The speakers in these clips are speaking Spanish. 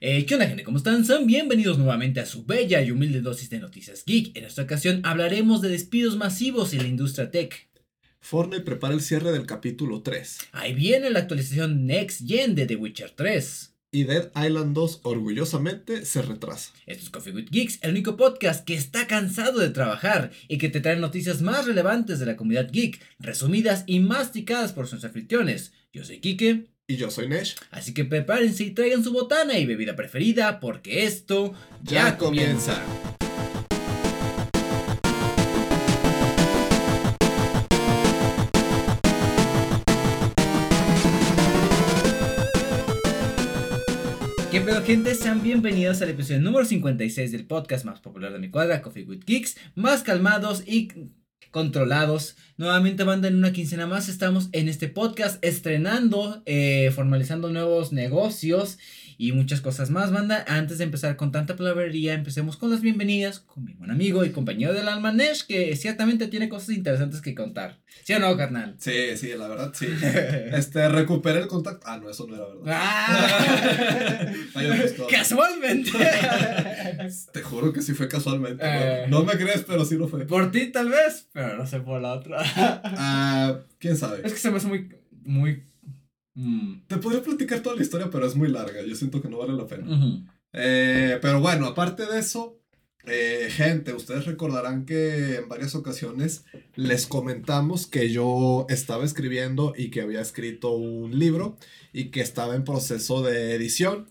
Eh, ¿Qué onda gente? ¿Cómo están? Sean bienvenidos nuevamente a su bella y humilde dosis de noticias geek. En esta ocasión hablaremos de despidos masivos en la industria tech. Fortnite prepara el cierre del capítulo 3. Ahí viene la actualización Next Gen de The Witcher 3. Y Dead Island 2 orgullosamente se retrasa. Esto es Coffee with Geeks, el único podcast que está cansado de trabajar y que te trae noticias más relevantes de la comunidad geek, resumidas y masticadas por sus anfitriones. Yo soy Kike. Y yo soy Nesh. Así que prepárense y traigan su botana y bebida preferida porque esto ya, Ya comienza. ¿Qué pedo gente? Sean bienvenidos al episodio número 56 del podcast más popular de mi cuadra, Coffee with Geeks, más calmados y controlados. Nuevamente banda, en una quincena más estamos en este podcast estrenando, eh, formalizando nuevos negocios y muchas cosas más, banda. Antes de empezar con tanta palabrería, empecemos con las bienvenidas con mi buen amigo y compañero del alma Nesh, que ciertamente tiene cosas interesantes que contar. ¿Sí o no, carnal? Sí, sí, la verdad, sí. Este, recuperé el contacto. Ah, no, eso no era verdad. ¡Ah! Casualmente. Te juro que sí fue casualmente. Eh. No, no me crees, pero sí lo fue. Por ti tal vez, pero no sé por la otra. Ah, quién sabe. es que se me hace muy, muy... mm. Te podría platicar toda la historia, pero es muy larga. Yo siento que no vale la pena. Eh, pero bueno, aparte de eso, eh, gente, ustedes recordarán que en varias ocasiones les comentamos que yo estaba escribiendo y que había escrito un libro y que estaba en proceso de edición.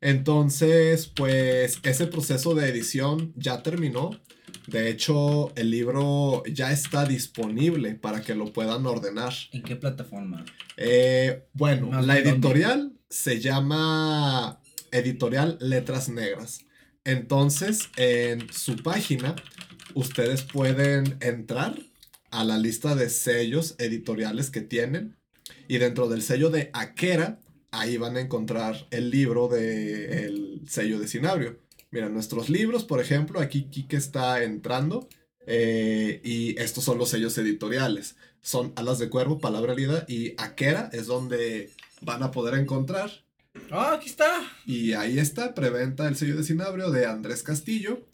Entonces, pues ese proceso de edición ya terminó. De hecho, el libro ya está disponible para que lo puedan ordenar. ¿En qué plataforma? Eh, bueno, la de dónde. editorial se llama Editorial Letras Negras. Entonces, en su página, ustedes pueden entrar a la lista de sellos editoriales que tienen. Y dentro del sello de Aquera, ahí van a encontrar el libro del sello de Cinabrio. Mira, nuestros libros, por ejemplo, aquí Kike está entrando. eh, y estos son los sellos editoriales son Alas de Cuervo, Palabra Herida y Aquera es donde van a poder encontrar. ¡Ah, aquí está! Y ahí está, preventa el sello de Cinabrio de Andrés Castillo.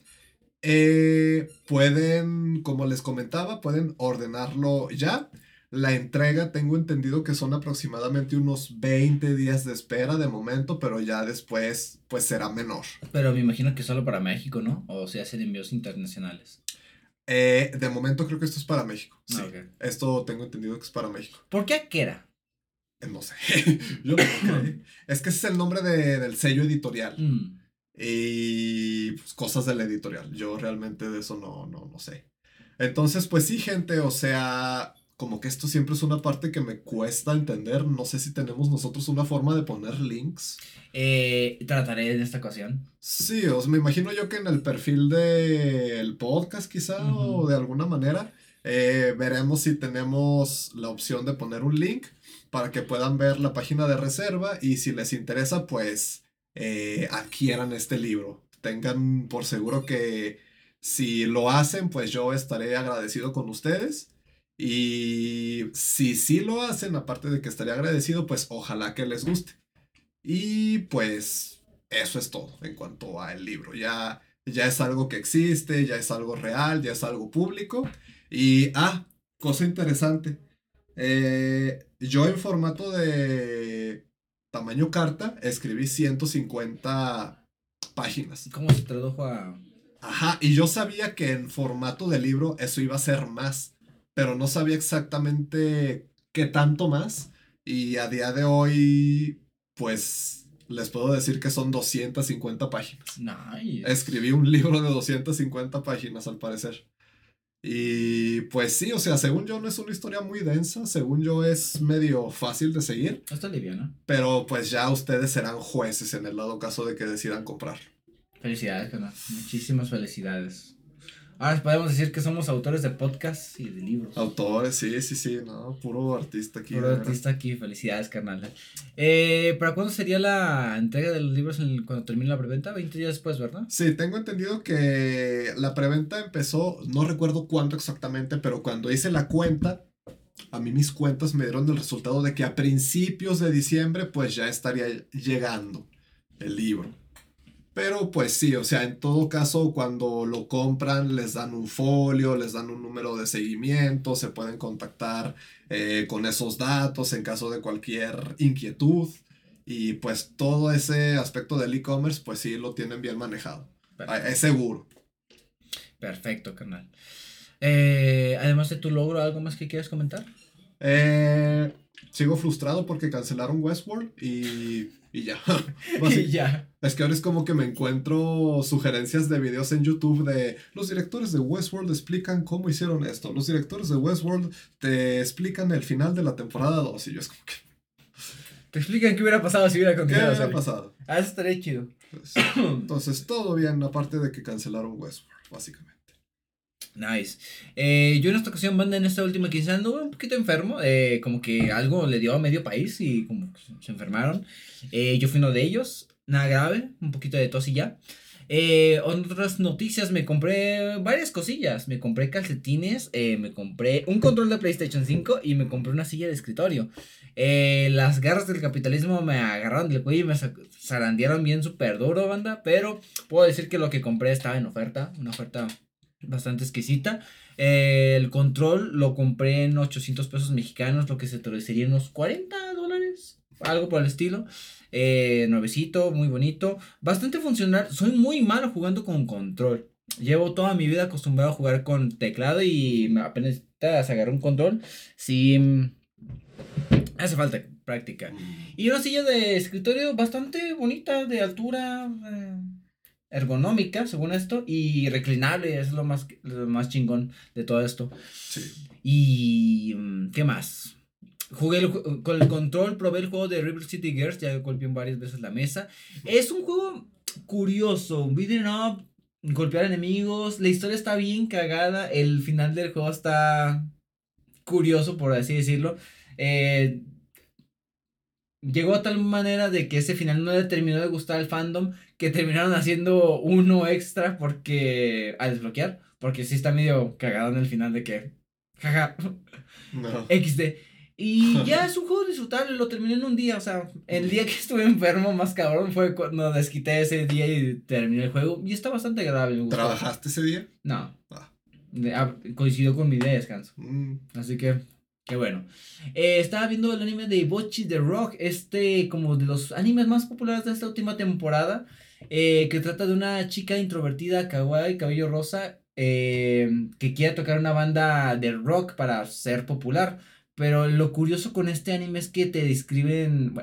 Eh, pueden, como les comentaba, pueden ordenarlo ya. La entrega tengo entendido que son aproximadamente unos 20 días de espera de momento, pero ya después pues será menor. Pero me imagino que solo para México, ¿no? O se hacen envíos internacionales. Eh, de momento creo que esto es para México. Sí, Ah, ok. esto tengo entendido que es para México. ¿Por qué Akera? Eh, No sé. Yo no sé. Es que ese es el nombre de- del sello editorial. Mm. Y pues, cosas de la editorial. Yo realmente de eso no, no, no sé. Entonces, pues sí, gente. O sea, como que esto siempre es una parte que me cuesta entender. No sé si tenemos nosotros una forma de poner links. Eh, trataré en esta ocasión. Sí, o sea, me imagino yo que en el perfil del podcast quizá o de alguna manera eh, veremos si tenemos la opción de poner un link para que puedan ver la página de reserva y si les interesa pues eh, adquieran este libro. Tengan por seguro que si lo hacen pues yo estaré agradecido con ustedes. Y si sí lo hacen, aparte de que estaré agradecido, pues ojalá que les guste. Y pues eso es todo en cuanto al libro. Ya, ya es algo que existe, ya es algo real, ya es algo público. Y, ah, cosa interesante. eh, yo en formato de tamaño carta escribí 150 páginas. ¿Cómo se tradujo a...? Ajá, y yo sabía que en formato de libro eso iba a ser más, pero no sabía exactamente qué tanto más. Y a día de hoy, pues les puedo decir que son 250 páginas. Nice. Escribí un libro de 250 páginas al parecer. Y pues sí, o sea, según yo no es una historia muy densa, según yo es medio fácil de seguir, Está liviano. pero pues ya ustedes serán jueces en el dado caso de que decidan comprar. Felicidades. Muchísimas felicidades. Ahora podemos decir que somos autores de podcasts y de libros. Autores, sí, sí, sí, no, puro artista aquí. Puro artista aquí, felicidades, carnal. Eh, ¿Para cuándo sería la entrega de los libros en el- cuando termine la preventa? 20 días después, ¿verdad? Sí, tengo entendido que la preventa empezó, no recuerdo cuándo exactamente, pero cuando hice la cuenta, a mí mis cuentas me dieron el resultado de que a principios de diciembre pues ya estaría llegando el libro. Pero pues sí, o sea, en todo caso, cuando lo compran, les dan un folio, les dan un número de seguimiento, se pueden contactar eh, con esos datos en caso de cualquier inquietud. Y pues todo ese aspecto del e-commerce, pues sí lo tienen bien manejado. Es seguro. Perfecto, carnal. Eh, además de tu logro, ¿algo más que quieras comentar? Eh, sigo frustrado porque cancelaron Westworld y, y ya. y ya. Es que ahora es como que me encuentro sugerencias de videos en YouTube de los directores de Westworld explican cómo hicieron esto. Los directores de Westworld te explican el final de la temporada 2 y yo es como que... Te explican qué hubiera pasado si hubiera continuado. ¿Qué hubiera pasado? Ah, eso estaría chido. Pues, entonces, todo bien, aparte de que cancelaron Westworld, básicamente. Nice. Eh, yo en esta ocasión, banda, en esta última quincena anduve un poquito enfermo. Eh, como que algo le dio a medio país y como se enfermaron. Eh, yo fui uno de ellos. Nada grave, un poquito de tos y ya. otras noticias, me compré varias cosillas. Me compré calcetines, me compré un control de PlayStation 5 y me compré una silla de escritorio. las garras del capitalismo me agarraron del cuello y me zarandearon bien súper duro, banda. Pero puedo decir que lo que compré estaba en oferta. Una oferta bastante exquisita. Eh, el control lo compré en 800 pesos mexicanos, lo que se traduciría en unos 40 dólares, algo por el estilo. Eh, nuevecito, muy bonito, bastante funcional. Soy muy malo jugando con control. Llevo toda mi vida acostumbrado a jugar con teclado y apenas agarré un control. Sí, mm, hace falta práctica. Y una silla de escritorio bastante bonita, de altura. Eh, ergonómica, según esto, y reclinable, es lo más, lo más chingón de todo esto. Sí. Y, mm, ¿qué más? Jugué con el control, probé el juego de River City Girls, ya golpeé varias veces la mesa. Es un juego curioso, beating up, golpear enemigos, la historia está bien cagada, el final del juego está curioso, por así decirlo. Eh, llegó a tal manera de que ese final no le terminó de gustar al fandom que terminaron haciendo uno extra porque a desbloquear porque sí está medio cagado en el final de que jaja XD y ya es un juego disfrutable lo terminé en un día o sea el día que estuve enfermo más cabrón fue cuando desquité ese día y terminé el juego y está bastante agradable ¿trabajaste ese día? no ah. Ah, coincidió con mi día de descanso mm. así que Qué bueno. Eh, estaba viendo el anime de Bochi the Rock, este como de los animes más populares de esta última temporada, eh, que trata de una chica introvertida, kawaii, cabello rosa, eh, que quiere tocar una banda de rock para ser popular. Pero lo curioso con este anime es que te describen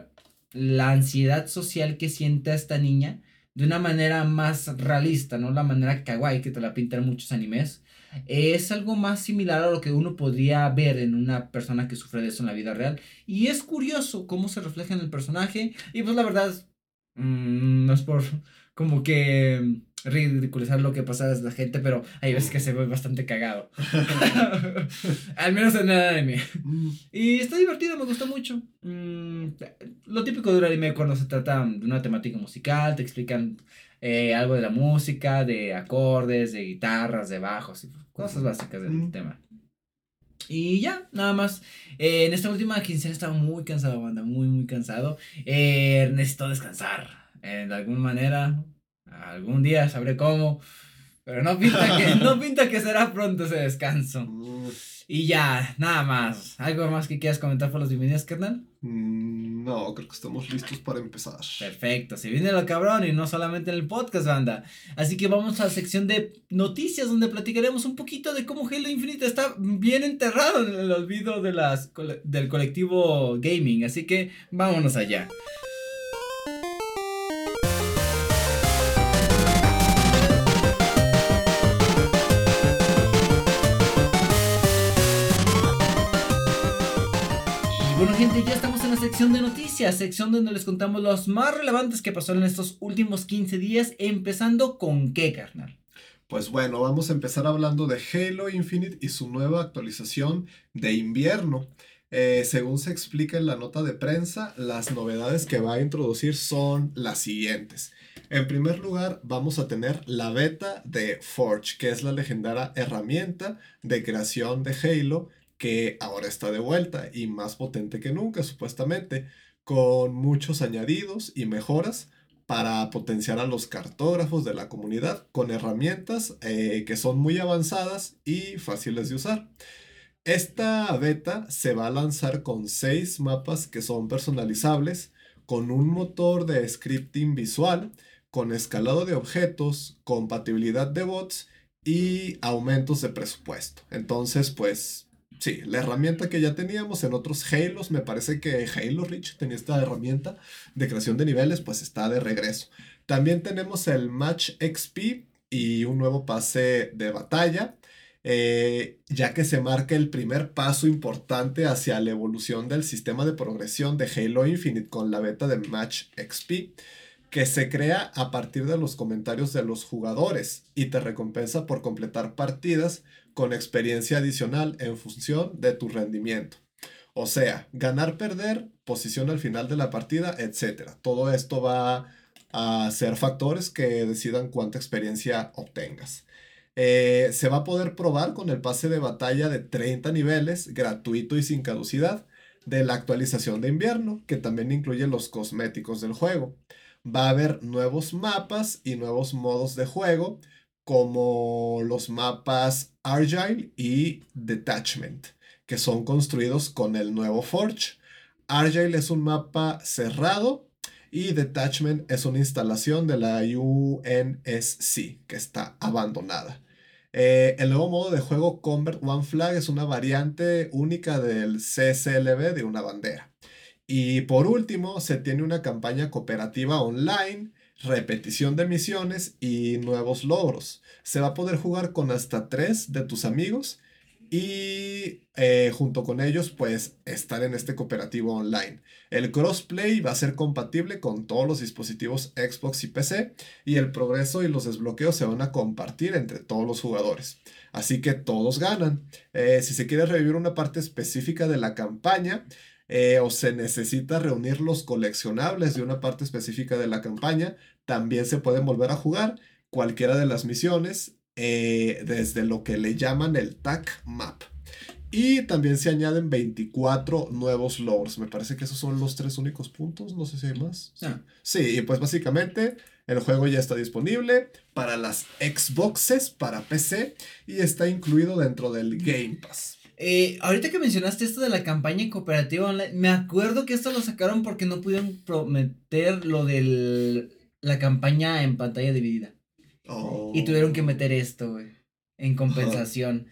la ansiedad social que siente esta niña de una manera más realista, no la manera kawaii que te la pintan muchos animes es algo más similar a lo que uno podría ver en una persona que sufre de eso en la vida real. Y es curioso cómo se refleja en el personaje. Y pues la verdad, mm, no es por como que ridiculizar lo que pasa a la gente, pero hay veces que se ve bastante cagado. Al menos en el anime. Mm. Y está divertido, me gusta mucho. Mm, lo típico de un anime cuando se trata de una temática musical, te explican eh, algo de la música, de acordes, de guitarras, de bajos, cosas básicas del tema. Y ya, nada más. Eh, en esta última quincena estaba muy cansado, banda, muy, muy cansado. Eh, necesito descansar. de alguna manera, algún día sabré cómo. Pero no pinta que, no pinta que será pronto ese descanso. Y ya, nada más. ¿Algo más que quieras comentar por los bienvenidos, carnal? Mm, no, creo que estamos listos para empezar. Perfecto, se viene lo cabrón y no solamente en el podcast, banda. Así que vamos a la sección de noticias donde platicaremos un poquito de cómo Halo Infinite está bien enterrado en el olvido de las, del colectivo gaming. Así que vámonos allá. En la sección de noticias, sección donde les contamos los más relevantes que pasaron en estos últimos 15 días, empezando con qué, carnal. Pues bueno, vamos a empezar hablando de Halo Infinite y su nueva actualización de invierno. Eh, según se explica en la nota de prensa, las novedades que va a introducir son las siguientes. En primer lugar, vamos a tener la beta de Forge, que es la legendaria herramienta de creación de Halo que ahora está de vuelta y más potente que nunca, supuestamente, con muchos añadidos y mejoras para potenciar a los cartógrafos de la comunidad con herramientas eh, que son muy avanzadas y fáciles de usar. Esta beta se va a lanzar con seis mapas que son personalizables, con un motor de scripting visual, con escalado de objetos, compatibilidad de bots y aumentos de presupuesto. Entonces, pues sí, la herramienta que ya teníamos en otros Halos, me parece que Halo Reach tenía esta herramienta de creación de niveles, pues está de regreso. También tenemos el Match XP y un nuevo pase de batalla, eh, ya que se marca el primer paso importante hacia la evolución del sistema de progresión de Halo Infinite con la beta de Match XP que se crea a partir de los comentarios de los jugadores y te recompensa por completar partidas con experiencia adicional en función de tu rendimiento. O sea, ganar, perder, posición al final de la partida, etc. Todo esto va a ser factores que decidan cuánta experiencia obtengas. Eh, se va a poder probar con el pase de batalla de 30 niveles, gratuito y sin caducidad, de la actualización de invierno, que también incluye los cosméticos del juego. Va a haber nuevos mapas y nuevos modos de juego, como los mapas Argyle y Detachment, que son construidos con el nuevo Forge. Argyle es un mapa cerrado y Detachment es una instalación de la UNSC que está abandonada. Eh, el nuevo modo de juego Convert One Flag es una variante única del CSLB de una bandera. Y por último, se tiene una campaña cooperativa online repetición de misiones y nuevos logros. Se va a poder jugar con hasta tres de tus amigos y eh, junto con ellos pues estar en este cooperativo online. El crossplay va a ser compatible con todos los dispositivos Xbox y PC y el progreso y los desbloqueos se van a compartir entre todos los jugadores. Así que todos ganan. Eh, si se quiere revivir una parte específica de la campaña, eh, o se necesita reunir los coleccionables de una parte específica de la campaña, también se pueden volver a jugar cualquiera de las misiones eh, desde lo que le llaman el TAC Map. Y también se añaden 24 nuevos logros. Me parece que esos son los tres únicos puntos. No sé si hay más. Ah. Sí, y pues básicamente el juego ya está disponible para las Xboxes, para PC y está incluido dentro del Game Pass. Eh, ahorita que mencionaste esto de la campaña cooperativa online, me acuerdo que esto lo sacaron porque no pudieron prometer lo de la campaña en pantalla dividida. Y tuvieron que meter esto, güey, en compensación.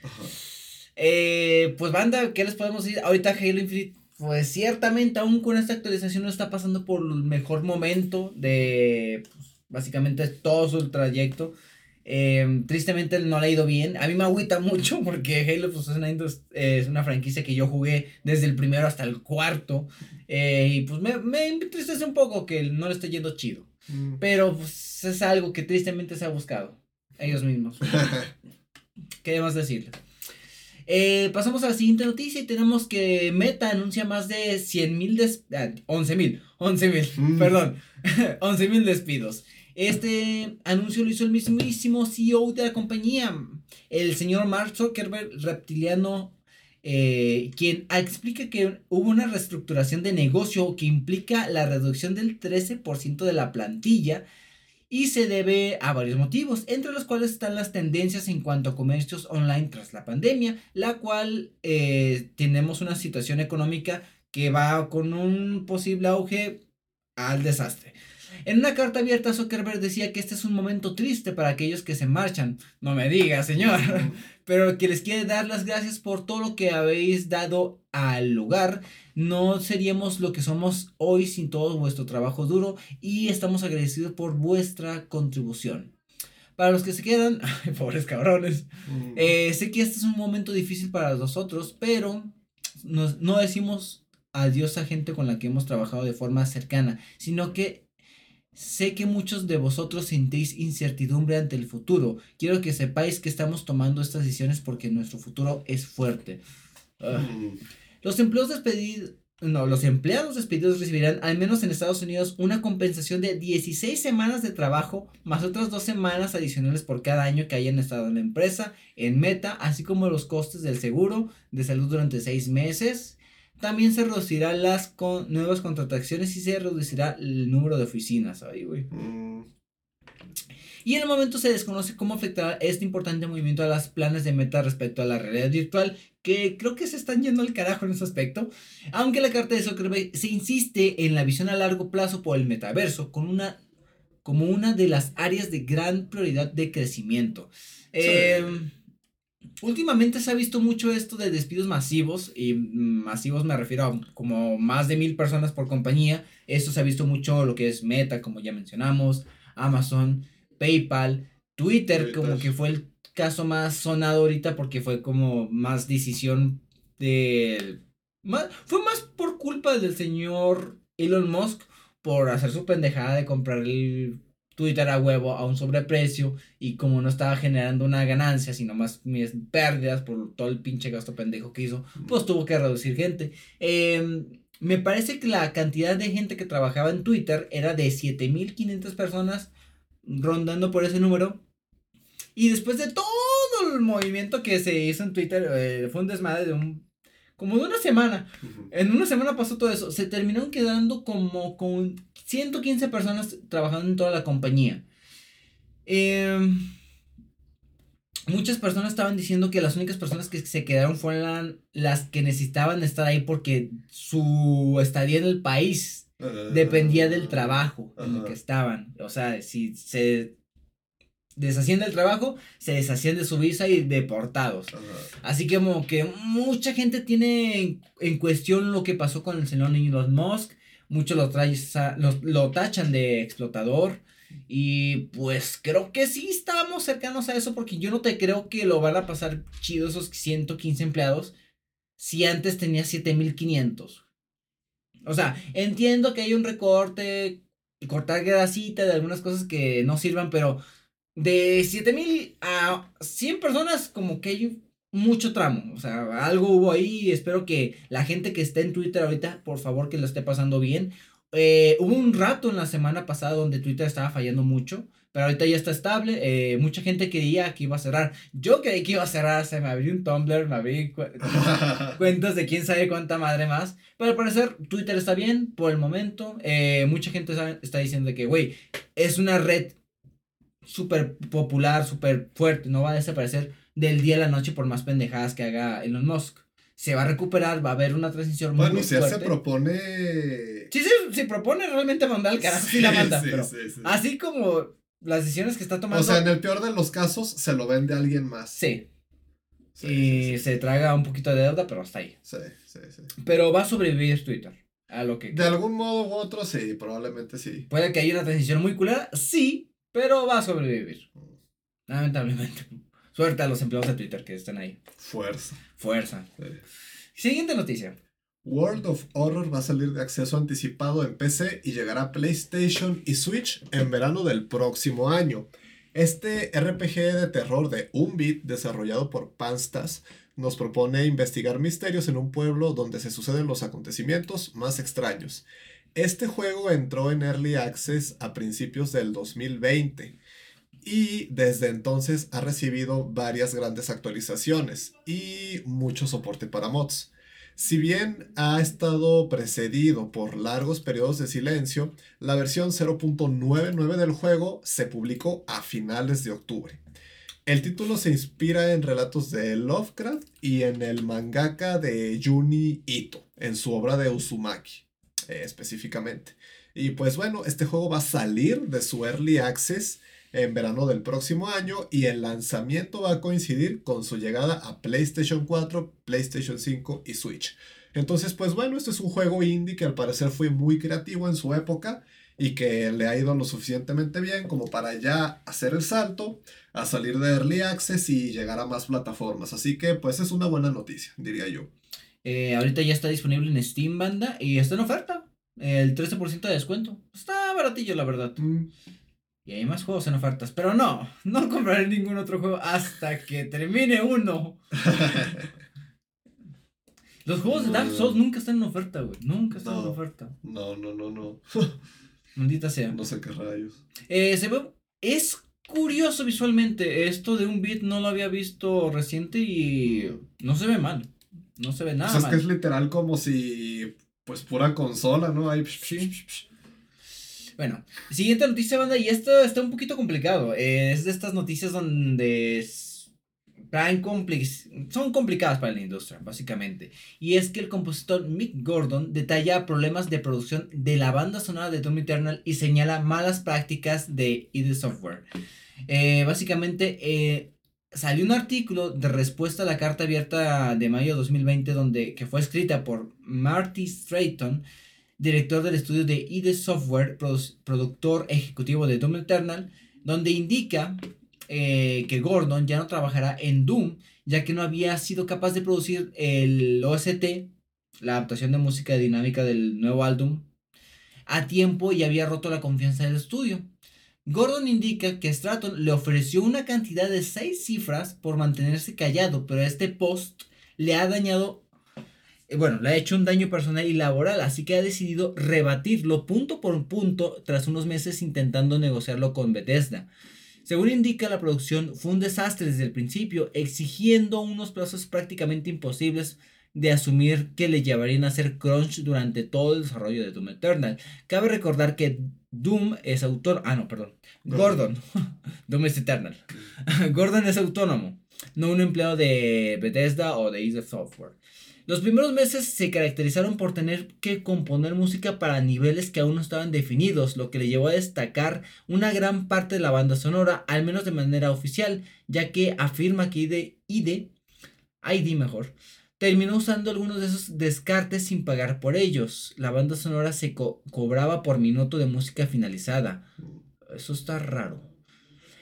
Eh, pues banda, ¿qué les podemos decir? Ahorita Halo Infinite, pues ciertamente aún con esta actualización no está pasando por el mejor momento de, pues, básicamente todo su trayecto. Em, tristemente no le ha ido bien. A mí me agüita mucho porque Halo pues, es, una, es una franquicia que yo jugué desde el primero hasta el cuarto. Eh, y pues me, me entristece un poco que no le esté yendo chido. Mm. Pero pues, es algo que tristemente se ha buscado. Ellos mismos. ¿Qué más decirle? Eh, pasamos a la siguiente noticia y tenemos que Meta anuncia más de 100 mil, des 11 ah, mil, 11 mil, mm. perdón, 11 mil despidos. Este anuncio lo hizo el mismísimo CEO de la compañía, el señor Mark Zuckerberg, reptiliano, eh, quien explica que hubo una reestructuración de negocio que implica la reducción del 13% de la plantilla y se debe a varios motivos, entre los cuales están las tendencias en cuanto a comercios online tras la pandemia, la cual eh, tenemos una situación económica que va con un posible auge al desastre. En una carta abierta, Zuckerberg decía que este es un momento triste para aquellos que se marchan. No me diga, señor. Pero que les quiere dar las gracias por todo lo que habéis dado al lugar. No seríamos lo que somos hoy sin todo vuestro trabajo duro y estamos agradecidos por vuestra contribución. Para los que se quedan, pobres cabrones, eh, sé que este es un momento difícil para nosotros, pero no decimos adiós a gente con la que hemos trabajado de forma cercana, sino que Sé que muchos de vosotros sentís incertidumbre ante el futuro. Quiero que sepáis que estamos tomando estas decisiones porque nuestro futuro es fuerte. Ah. Mm. Los empleados despedidos, no, los empleados despedidos recibirán, al menos en Estados Unidos, una compensación de 16 semanas de trabajo, más otras dos semanas adicionales por cada año que hayan estado en la empresa, en meta, así como los costes del seguro de salud durante seis meses también se reducirán las con nuevas contrataciones y se reducirá el número de oficinas. Ahí, güey. Mm, Y en el momento se desconoce cómo afectará este importante movimiento a las planes de meta respecto a la realidad virtual, que creo que se están yendo al carajo en ese aspecto. Aunque la carta de Zuckerberg se insiste en la visión a largo plazo por el metaverso, con una, como una de las áreas de gran prioridad de crecimiento. Em, últimamente se ha visto mucho esto de despidos masivos, y mm, masivos me refiero a como más de mil personas por compañía. Esto se ha visto mucho lo que es Meta, como ya mencionamos, Amazon, PayPal, Twitter, Twitter. como que fue el caso más sonado ahorita porque fue como más decisión de... Más, fue más por culpa del señor Elon Musk por hacer su pendejada de comprar el Twitter a huevo a un sobreprecio y como no estaba generando una ganancia, sino más mis pérdidas por todo el pinche gasto pendejo que hizo, pues tuvo que reducir gente. Em, me parece que la cantidad de gente que trabajaba en Twitter era de 7500 personas, rondando por ese número. Y después de todo el movimiento que se hizo en Twitter, eh, fue un desmadre de un. como de una semana. En una semana pasó todo eso. Se terminaron quedando como con 115 personas trabajando en toda la compañía. Em, muchas personas estaban diciendo que las únicas personas que se quedaron fueron las que necesitaban estar ahí porque su estadía en el país dependía del trabajo en el que estaban. O sea, si se deshacían del trabajo, se deshacían de su visa y deportados. Así que como que mucha gente tiene en, en cuestión lo que pasó con el señor Elon Musk. Muchos lo, traza- lo, lo tachan de explotador. Y pues creo que sí estábamos cercanos a eso porque yo no te creo que lo van a pasar chido esos 115 empleados si antes tenía 7500. O sea, entiendo que hay un recorte, cortar grasita de algunas cosas que no sirvan, pero de 7000 a 100 personas como que hay mucho tramo, o sea, algo hubo ahí espero que la gente que esté en Twitter ahorita, por favor, que lo esté pasando bien. Eh, hubo un rato en la semana pasada donde Twitter estaba fallando mucho, pero ahorita ya está estable. eh, mucha gente creía que iba a cerrar. Yo creí que iba a cerrar, se me abrió un Tumblr, me abrí cu- cuentas de quién sabe cuánta madre más. Pero al parecer Twitter está bien por el momento. eh, mucha gente sabe- está diciendo que, güey, es una red súper popular, súper fuerte. No va a desaparecer del día a la noche por más pendejadas que haga Elon Musk. Se va a recuperar, va a haber una transición muy Bueno, si él se fuerte. propone. Sí, sí, si propone realmente mandar al carajo, sí, la manda. sí, pero sí, sí. así como las decisiones que está tomando. O sea, en el peor de los casos, se lo vende a alguien más. Sí, y se traga un poquito de deuda, pero hasta ahí. Sí, sí, sí. Pero va a sobrevivir Twitter. A lo que. De algún modo u otro, sí, probablemente sí. Puede que haya una transición muy culera, sí, pero va a sobrevivir. Lamentablemente. Suerte a los empleados de Twitter que están ahí. Fuerza. Fuerza. sí. Siguiente noticia. World of Horror va a salir de acceso anticipado en PC y llegará a PlayStation y Switch en verano del próximo año. Este RPG de terror de un bit desarrollado por Panstas nos propone investigar misterios en un pueblo donde se suceden los acontecimientos más extraños. Este juego entró en Early Access a principios del 2020 y desde entonces ha recibido varias grandes actualizaciones y mucho soporte para mods. Si bien ha estado precedido por largos periodos de silencio, la versión 0.99 del juego se publicó a finales de octubre. El título se inspira en relatos de Lovecraft y en el mangaka de Juni Ito, en su obra de Uzumaki, eh, específicamente. Y pues bueno, este juego va a salir de su Early Access en verano del próximo año y el lanzamiento va a coincidir con su llegada a PlayStation 4, PlayStation 5 y Switch. Entonces, pues bueno, este es un juego indie que al parecer fue muy creativo en su época y que le ha ido lo suficientemente bien como para ya hacer el salto a salir de Early Access y llegar a más plataformas. Así que pues es una buena noticia, diría yo. Eh, ahorita ya está disponible en Steam Banda y está en oferta. El 13% de descuento. Está baratillo, la verdad. Mm, Y hay más juegos en ofertas. Pero no, no compraré ningún otro juego hasta que termine uno. Los juegos de Dark Souls nunca están en oferta, güey. Nunca están en oferta. No, no, no, no. Maldita sea. No sé qué rayos. Eh, se ve. Es curioso visualmente. Esto de un beat no lo había visto reciente y no se ve mal. no se ve nada. Pues es que es literal como si, pues pura consola, ¿no? Ahí, sí. Bueno, siguiente noticia, banda, y esto está un poquito complicado. Eh, es de estas noticias donde son complicadas para la industria, básicamente. Y es que el compositor Mick Gordon detalla problemas de producción de la banda sonora de Doom Eternal y señala malas prácticas de ID Software. Eh, básicamente, eh, salió un artículo de respuesta a la carta abierta de mayo de 2020 donde, que fue escrita por Marty Strayton, director del estudio de ID Software, productor ejecutivo de Doom Eternal, donde indica eh, que Gordon ya no trabajará en Doom, ya que no había sido capaz de producir el OST, la adaptación de música dinámica del nuevo álbum, a tiempo y había roto la confianza del estudio. Gordon indica que Stratton le ofreció una cantidad de 6 cifras por mantenerse callado, pero este post le ha dañado, bueno, le ha hecho un daño personal y laboral, así que ha decidido rebatirlo punto por punto tras unos meses intentando negociarlo con Bethesda. Según indica, la producción fue un desastre desde el principio, exigiendo unos plazos prácticamente imposibles de asumir que le llevarían a hacer crunch durante todo el desarrollo de Doom Eternal. Cabe recordar que Doom es autor, ah no, perdón, Gordon, Doom es Eternal. Gordon es autónomo, no un empleado de Bethesda o de Ease Software. Los primeros meses se caracterizaron por tener que componer música para niveles que aún no estaban definidos, lo que le llevó a destacar una gran parte de la banda sonora, al menos de manera oficial, ya que afirma que ID, ID, ID mejor, terminó usando algunos de esos descartes sin pagar por ellos. La banda sonora se cobraba por minuto de música finalizada. Eso está raro.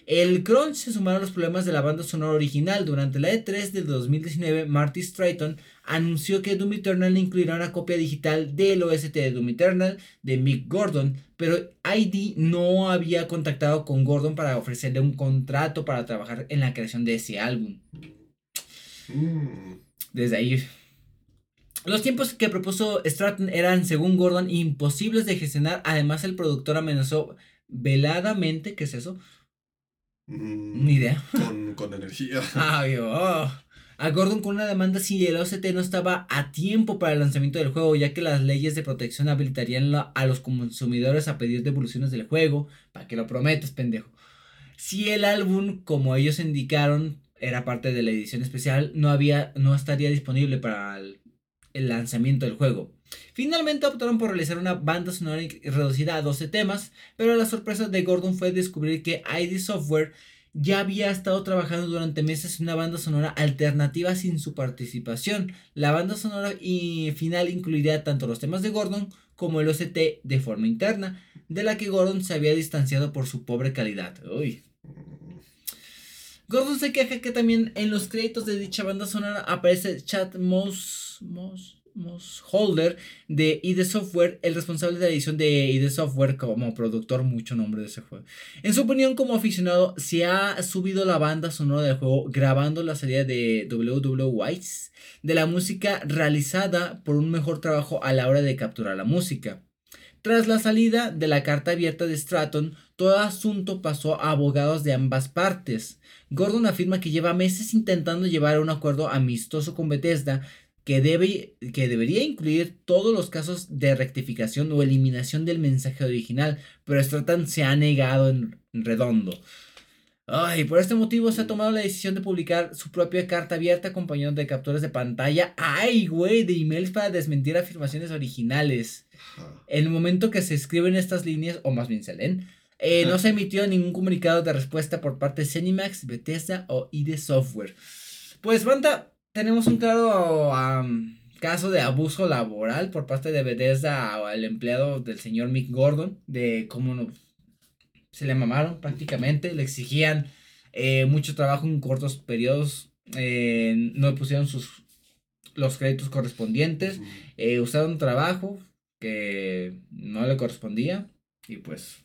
El crunch se sumaron los problemas de la banda sonora original. Durante la E3 del 2019, Marty Strayton anunció que Doom Eternal incluirá una copia digital del OST de Doom Eternal de Mick Gordon, pero ID no había contactado con Gordon para ofrecerle un contrato para trabajar en la creación de ese álbum. Mm. Desde ahí los tiempos que propuso Stratton eran, según Gordon, imposibles de gestionar. Además, el productor amenazó veladamente, ¿qué es eso? Mm, Ni idea. Con, energía. Ah, oh. A Gordon con una demanda si el OCT no estaba a tiempo para el lanzamiento del juego, ya que las leyes de protección habilitarían a los consumidores a pedir devoluciones del juego. Para que lo prometas, pendejo. Si el álbum, como ellos indicaron, era parte de la edición especial, no, había, no estaría disponible para el lanzamiento del juego. Finalmente optaron por realizar una banda sonora reducida a 12 temas, pero la sorpresa de Gordon fue descubrir que ID Software ya había estado trabajando durante meses en una banda sonora alternativa sin su participación. La banda sonora y final incluiría tanto los temas de Gordon como el OCT de forma interna, de la que Gordon se había distanciado por su pobre calidad. Gordon se queja que también en los créditos de dicha banda sonora aparece Chad Moss, Moss Holder de ID Software, el responsable de la edición de ID Software como productor, mucho nombre de ese juego. En su opinión, como aficionado, se ha subido la banda sonora del juego grabando la salida de WW Wise de la música realizada por un mejor trabajo a la hora de capturar la música. Tras la salida de la carta abierta de Stratton, todo asunto pasó a abogados de ambas partes. Gordon afirma que lleva meses intentando llevar a un acuerdo amistoso con Bethesda que, debe, que debería incluir todos los casos de rectificación o eliminación del mensaje original, pero Stratton se ha negado en redondo. Ay, por este motivo se ha tomado la decisión de publicar su propia carta abierta acompañada de capturas de pantalla. Ay, güey, de emails para desmentir afirmaciones originales. En el momento que se escriben estas líneas, o más bien se leen, eh, no se emitió ningún comunicado de respuesta por parte de Cenimax, Bethesda o ID Software. Pues, banda, tenemos un claro caso de abuso laboral por parte de Bethesda al empleado del señor Mick Gordon, de cómo se le mamaron prácticamente, le exigían eh, mucho trabajo en cortos periodos, eh, no pusieron sus, los créditos correspondientes, eh, usaron trabajo que no le correspondía y pues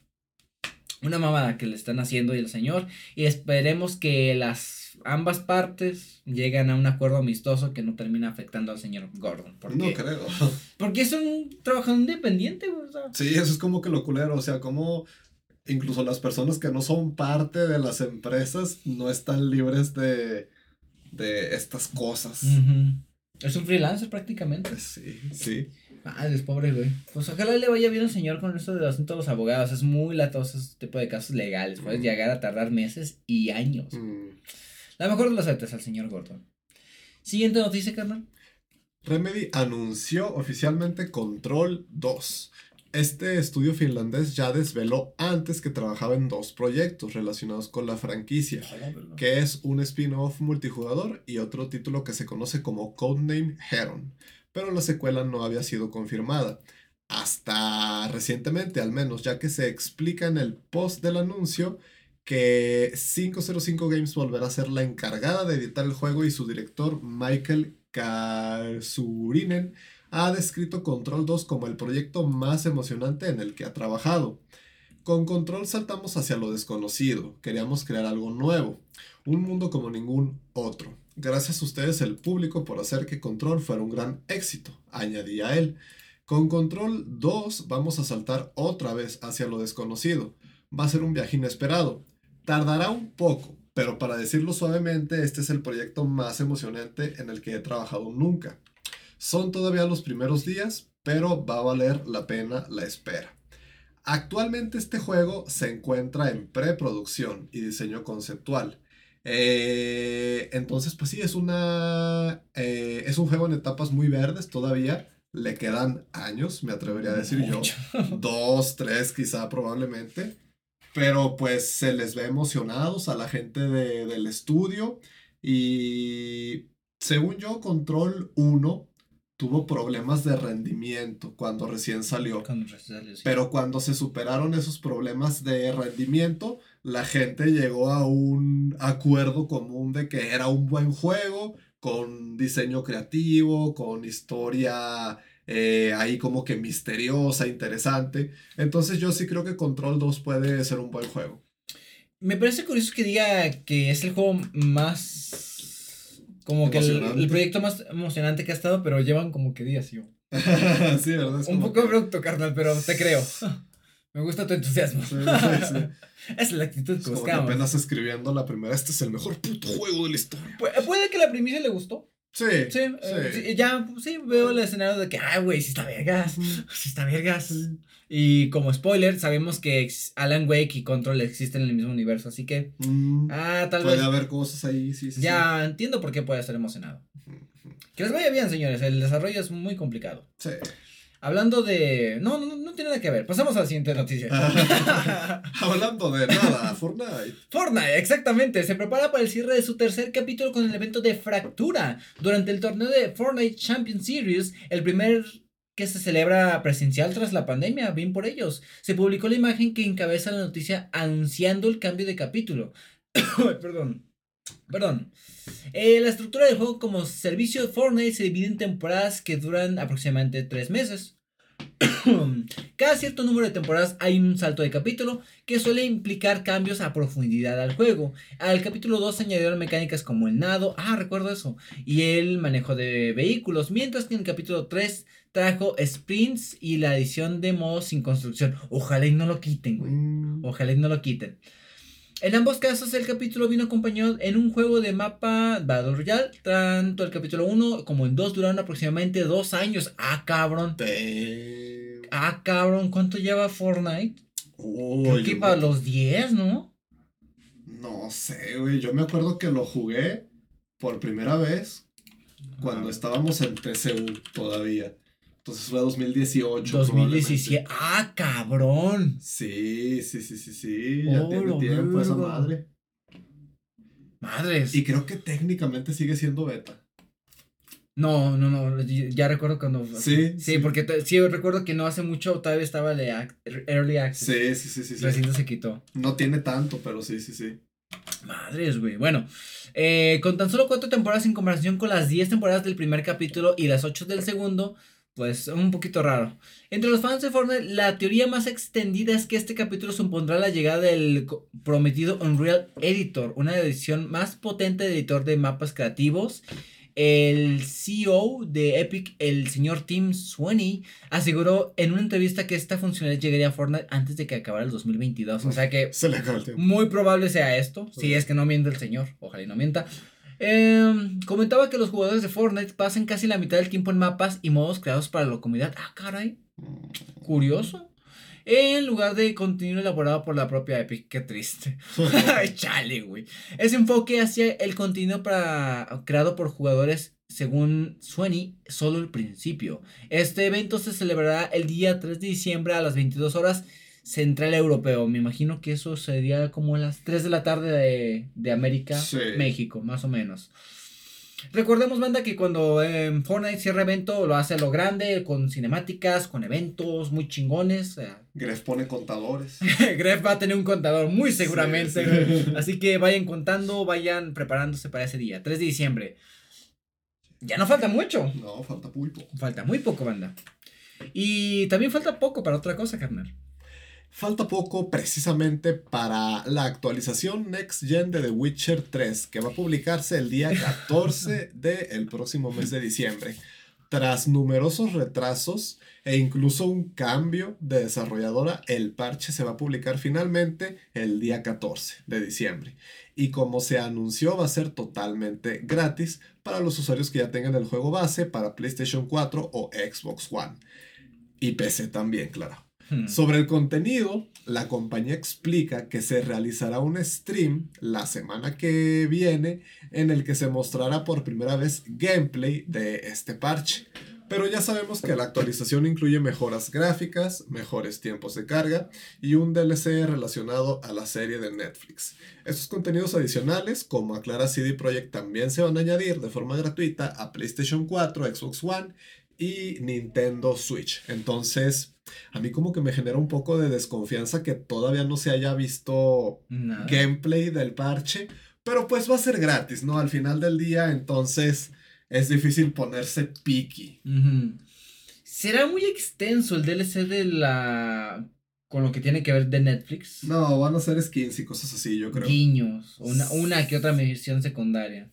una mamada que le están haciendo y el señor y esperemos que las ambas partes llegan a un acuerdo amistoso que no termina afectando al señor Gordon. no creo. Porque es un trabajo independiente, Sí, eso es como que lo culero, o sea, como incluso las personas que no son parte de las empresas no están libres de, de estas cosas. Es un freelancer prácticamente. Sí, sí. Ah, es pobre, güey. Pues ojalá le vaya bien al señor con esto de los asuntos de los abogados. Es muy latoso este tipo de casos legales. Puedes Mm. llegar a tardar meses y años. Mm. La mejor de las suertes al señor Gordon. Siguiente noticia, carnal. Remedy anunció oficialmente Control 2. Este estudio finlandés ya desveló antes que trabajaba en dos proyectos relacionados con la franquicia, que es un spin-off multijugador y otro título que se conoce como Codename Heron, pero la secuela no había sido confirmada. Hasta recientemente al menos, ya que se explica en el post del anuncio que 505 Games volverá a ser la encargada de editar el juego y su director Michael Kasurinen ha descrito Control 2 como el proyecto más emocionante en el que ha trabajado. Con Control saltamos hacia lo desconocido, queríamos crear algo nuevo, un mundo como ningún otro. Gracias a ustedes el público por hacer que Control fuera un gran éxito, añadía él. Con Control 2 vamos a saltar otra vez hacia lo desconocido. Va a ser un viaje inesperado. Tardará un poco, pero para decirlo suavemente, este es el proyecto más emocionante en el que he trabajado nunca. Son todavía los primeros días, pero va a valer la pena la espera. Actualmente este juego se encuentra en preproducción y diseño conceptual. Eh, entonces, pues sí, es una. eh, es un juego en etapas muy verdes todavía. Le quedan años, me atrevería a decir yo. Dos, tres, quizá probablemente. Pero pues se les ve emocionados a la gente de- del estudio. Y según yo, Control 1 tuvo problemas de rendimiento cuando recién salió. Sí. Pero cuando se superaron esos problemas de rendimiento, la gente llegó a un acuerdo común de que era un buen juego, con diseño creativo, con historia eh, ahí como que misteriosa, interesante. Entonces yo sí creo que Control 2 puede ser un buen juego. Me parece curioso que diga que es el juego más. Como que el, proyecto más emocionante que ha estado, pero llevan como que días, yo. sí, ¿verdad? Es Un poco que- abrupto, carnal, pero te creo. Me gusta tu entusiasmo. Sí, sí, sí. Esa es la actitud que buscamos. apenas escribiendo la primera, este es el mejor puto juego de la historia. Pu- Puede que la primicia le gustó. Sí, Sí, eh, sí, ya sí veo el escenario de que, ay, güey, sí está vergas. Sí está vergas. Y como spoiler, sabemos que Alan Wake y Control existen en el mismo universo, así que, Mm, ah, tal puede vez. haber cosas ahí, sí, sí. Ya entiendo por qué puede estar emocionado. Que les vaya bien, señores. El desarrollo es muy complicado. Sí. Hablando de. No, no, no tiene nada que ver. Pasamos a la siguiente noticia. Hablando de nada, Fortnite. Fortnite, exactamente. Se prepara para el cierre de su tercer capítulo con el evento de Fractura. Durante el torneo de Fortnite Champion Series, el primer que se celebra presencial tras la pandemia, bien por ellos. Se publicó la imagen que encabeza la noticia anunciando el cambio de capítulo. Perdón. Perdón. Eh, la estructura del juego como servicio de Fortnite se divide en temporadas que duran aproximadamente tres meses. Cada cierto número de temporadas hay un salto de capítulo que suele implicar cambios a profundidad al juego. Al capítulo 2 se añadieron mecánicas como el nado, ah, recuerdo eso, y el manejo de vehículos, mientras que en el capítulo 3 trajo sprints y la adición de modos sin construcción. Ojalá y no lo quiten, güey. Mm, Ojalá y no lo quiten. En ambos casos el capítulo vino acompañado en un juego de mapa Battle Royale. Tanto el capítulo 1 como el 2 duraron aproximadamente dos años. Ah, cabrón. damn. Ah, cabrón. ¿Cuánto lleva Fortnite? Uy, Creo que para los 10, ¿no? No sé, güey. Yo me acuerdo que lo jugué por primera vez cuando estábamos en TCU todavía. Entonces fue 2018. 2017. Ah, cabrón. Sí, sí, sí, sí, sí. Ya Oh, tiene tiempo esa madre. Madres. Y creo que técnicamente sigue siendo beta. No, no, no. Ya recuerdo cuando. Sí, Sí, sí. porque sí recuerdo que no hace mucho todavía estaba de Early Access. Sí, sí, sí, sí. sí. Recién se quitó. No tiene tanto, pero sí, sí, sí. Madres, güey. Bueno, eh, con tan solo cuatro temporadas en comparación con las 10 temporadas del primer capítulo y las 8 del segundo, pues un poquito raro. Entre los fans de Fortnite, la teoría más extendida es que este capítulo supondrá la llegada del prometido Unreal Editor, una edición más potente de editor de mapas creativos. El CEO de Epic, el señor Tim Sweeney, aseguró en una entrevista que esta funcionalidad llegaría a Fortnite antes de que acabara el 2022. O sea que Se le acaba el tiempo. muy probable sea esto, si Sí. es que no miente el señor, ojalá y no mienta. Em, comentaba que los jugadores de Fortnite pasan casi la mitad del tiempo en mapas y modos creados para la comunidad. Ah, caray. Curioso. En lugar de contenido elaborado por la propia Epic. Qué triste. Chale, güey. Ese enfoque hacia el contenido para, creado por jugadores, según Sueni, solo el principio. Este evento se celebrará el día 3 de diciembre a las 22 horas Central Europeo. Me imagino que eso sería como las 3 de la tarde de, de América, México, más o menos. Recordemos, banda, que cuando en Fortnite cierra evento lo hace a lo grande, con cinemáticas, con eventos muy chingones. Gref pone contadores. Gref va a tener un contador muy seguramente. Así que vayan contando, vayan preparándose para ese día, 3 de diciembre. Ya no falta mucho. No, falta muy poco. Falta muy poco, banda. Y también falta poco para otra cosa, carnal. Falta poco precisamente para la actualización Next Gen de The Witcher 3, que va a publicarse el día 14 del próximo mes de diciembre. Tras numerosos retrasos e incluso un cambio de desarrolladora, el parche se va a publicar finalmente el día 14 de diciembre. Y como se anunció, va a ser totalmente gratis para los usuarios que ya tengan el juego base para PlayStation 4 o Xbox One. Y PC también, claro. Hmm. Sobre el contenido, la compañía explica que se realizará un stream la semana que viene en el que se mostrará por primera vez gameplay de este parche. Pero ya sabemos que la actualización incluye mejoras gráficas, mejores tiempos de carga y un DLC relacionado a la serie de Netflix. Estos contenidos adicionales, como aclara CD Projekt, también se van a añadir de forma gratuita a PlayStation 4, Xbox One y Nintendo Switch. Entonces, a mí como que me genera un poco de desconfianza que todavía no se haya visto gameplay del parche, pero pues va a ser gratis, ¿no? Al final del día, entonces es difícil ponerse picky. ¿Será muy extenso el DLC de la... con lo que tiene que ver de Netflix? No, van a ser skins y cosas así, yo creo. Guiños, una, una que otra misión secundaria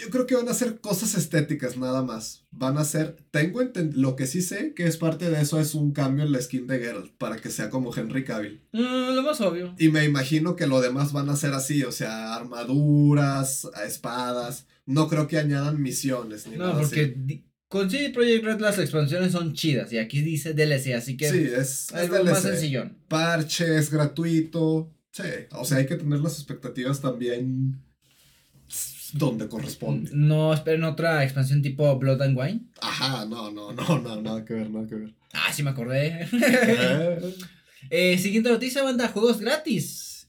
yo creo que van a ser cosas estéticas nada más. Van a ser, tengo lo que sí sé que es parte de eso es un cambio en la skin de Geralt para que sea como Henry Cavill. Mm, lo más obvio. Y me imagino que lo demás van a ser así, o sea, armaduras, espadas. No creo que añadan misiones ni no, porque con CD Projekt Red las expansiones son chidas y aquí dice DLC, así que sí, es, es más sencillón. Parches, gratuito. Sí, o sea, hay que tener las expectativas también donde corresponde. No esperen otra expansión tipo Blood and Wine. Ajá, no, no, no, no, nada que ver, nada que ver. Ah, sí me acordé. Eh. eh, siguiente noticia, banda, juegos gratis.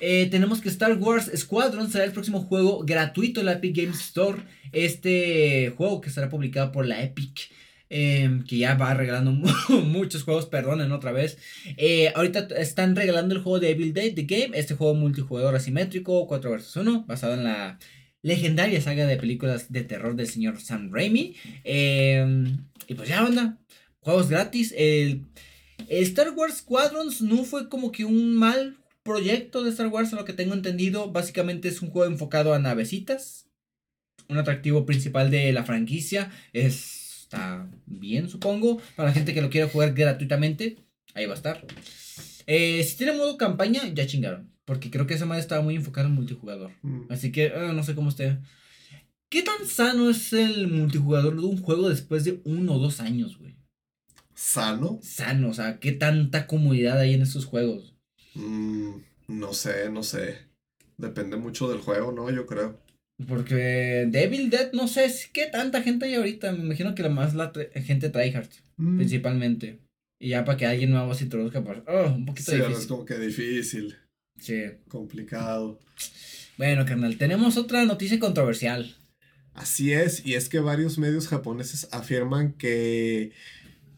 Eh, tenemos que Star Wars Squadron será el próximo juego gratuito en la Epic Games Store. Este juego que será publicado por la Epic. Em, que ya va regalando muchos juegos, perdonen otra vez. Eh, ahorita están regalando el juego de Evil Dead The Game, este juego multijugador asimétrico 4 vs 1, basado en la legendaria saga de películas de terror del señor Sam Raimi. Em, y pues ya, banda, juegos gratis. El, Star Wars Squadrons no fue como que un mal proyecto de Star Wars, a lo que tengo entendido. Básicamente es un juego enfocado a navecitas. Un atractivo principal de la franquicia. está bien, supongo. Para la gente que lo quiera jugar gratuitamente, ahí va a estar. Eh, si tiene modo campaña, ya chingaron. Porque creo que esa madre estaba muy enfocada en multijugador. Mm. Así que ah, no sé cómo esté. ¿Qué tan sano es el multijugador de un juego después de uno o dos años, güey? ¿Sano? Sano, o sea, ¿qué tanta comunidad hay en esos juegos? Mm, no sé, no sé. Depende mucho del juego, ¿no? Yo creo. Porque Devil Dead, no sé qué tanta gente hay ahorita. Me imagino que la más la gente tryhard, mm. principalmente. Y ya para que alguien nuevo se introduzca, pues, oh, un poquito sí, difícil. es como que difícil. Sí. Complicado. Bueno, carnal, tenemos otra noticia controversial. Así es, y es que varios medios japoneses afirman que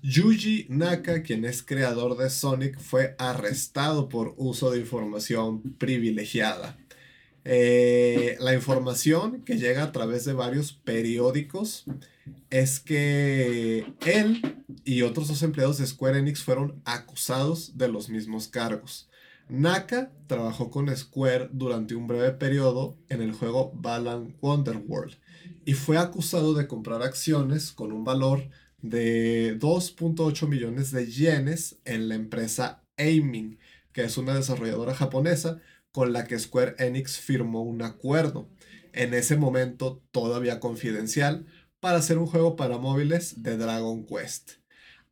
Yuji Naka, quien es creador de Sonic, fue arrestado por uso de información privilegiada. Eh, la información que llega a través de varios periódicos es que él y otros dos empleados de Square Enix fueron acusados de los mismos cargos. Naka trabajó con Square durante un breve periodo en el juego Balan Wonderworld y fue acusado de comprar acciones con un valor de 2.8 millones de yenes en la empresa Aiming, que es una desarrolladora japonesa con la que Square Enix firmó un acuerdo. en ese momento todavía confidencial, para hacer un juego para móviles de Dragon Quest.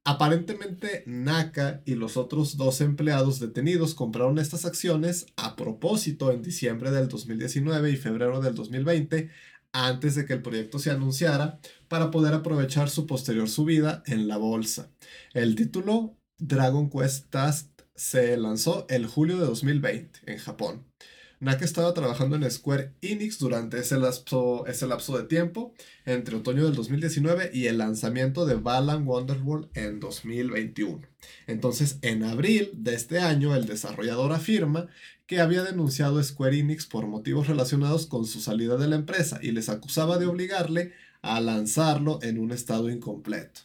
Aparentemente, Naka y los otros dos empleados detenidos compraron estas acciones a propósito en diciembre del 2019 y febrero del 2020, antes de que el proyecto se anunciara, para poder aprovechar su posterior subida en la bolsa. El título Dragon Quest Task se lanzó el julio de 2020 en Japón. Naka estaba trabajando en Square Enix durante ese lapso, de tiempo, entre otoño del 2019 y el lanzamiento de Balan Wonderworld en 2021. Entonces, en abril de este año, el desarrollador afirma que había denunciado Square Enix por motivos relacionados con su salida de la empresa y les acusaba de obligarle a lanzarlo en un estado incompleto.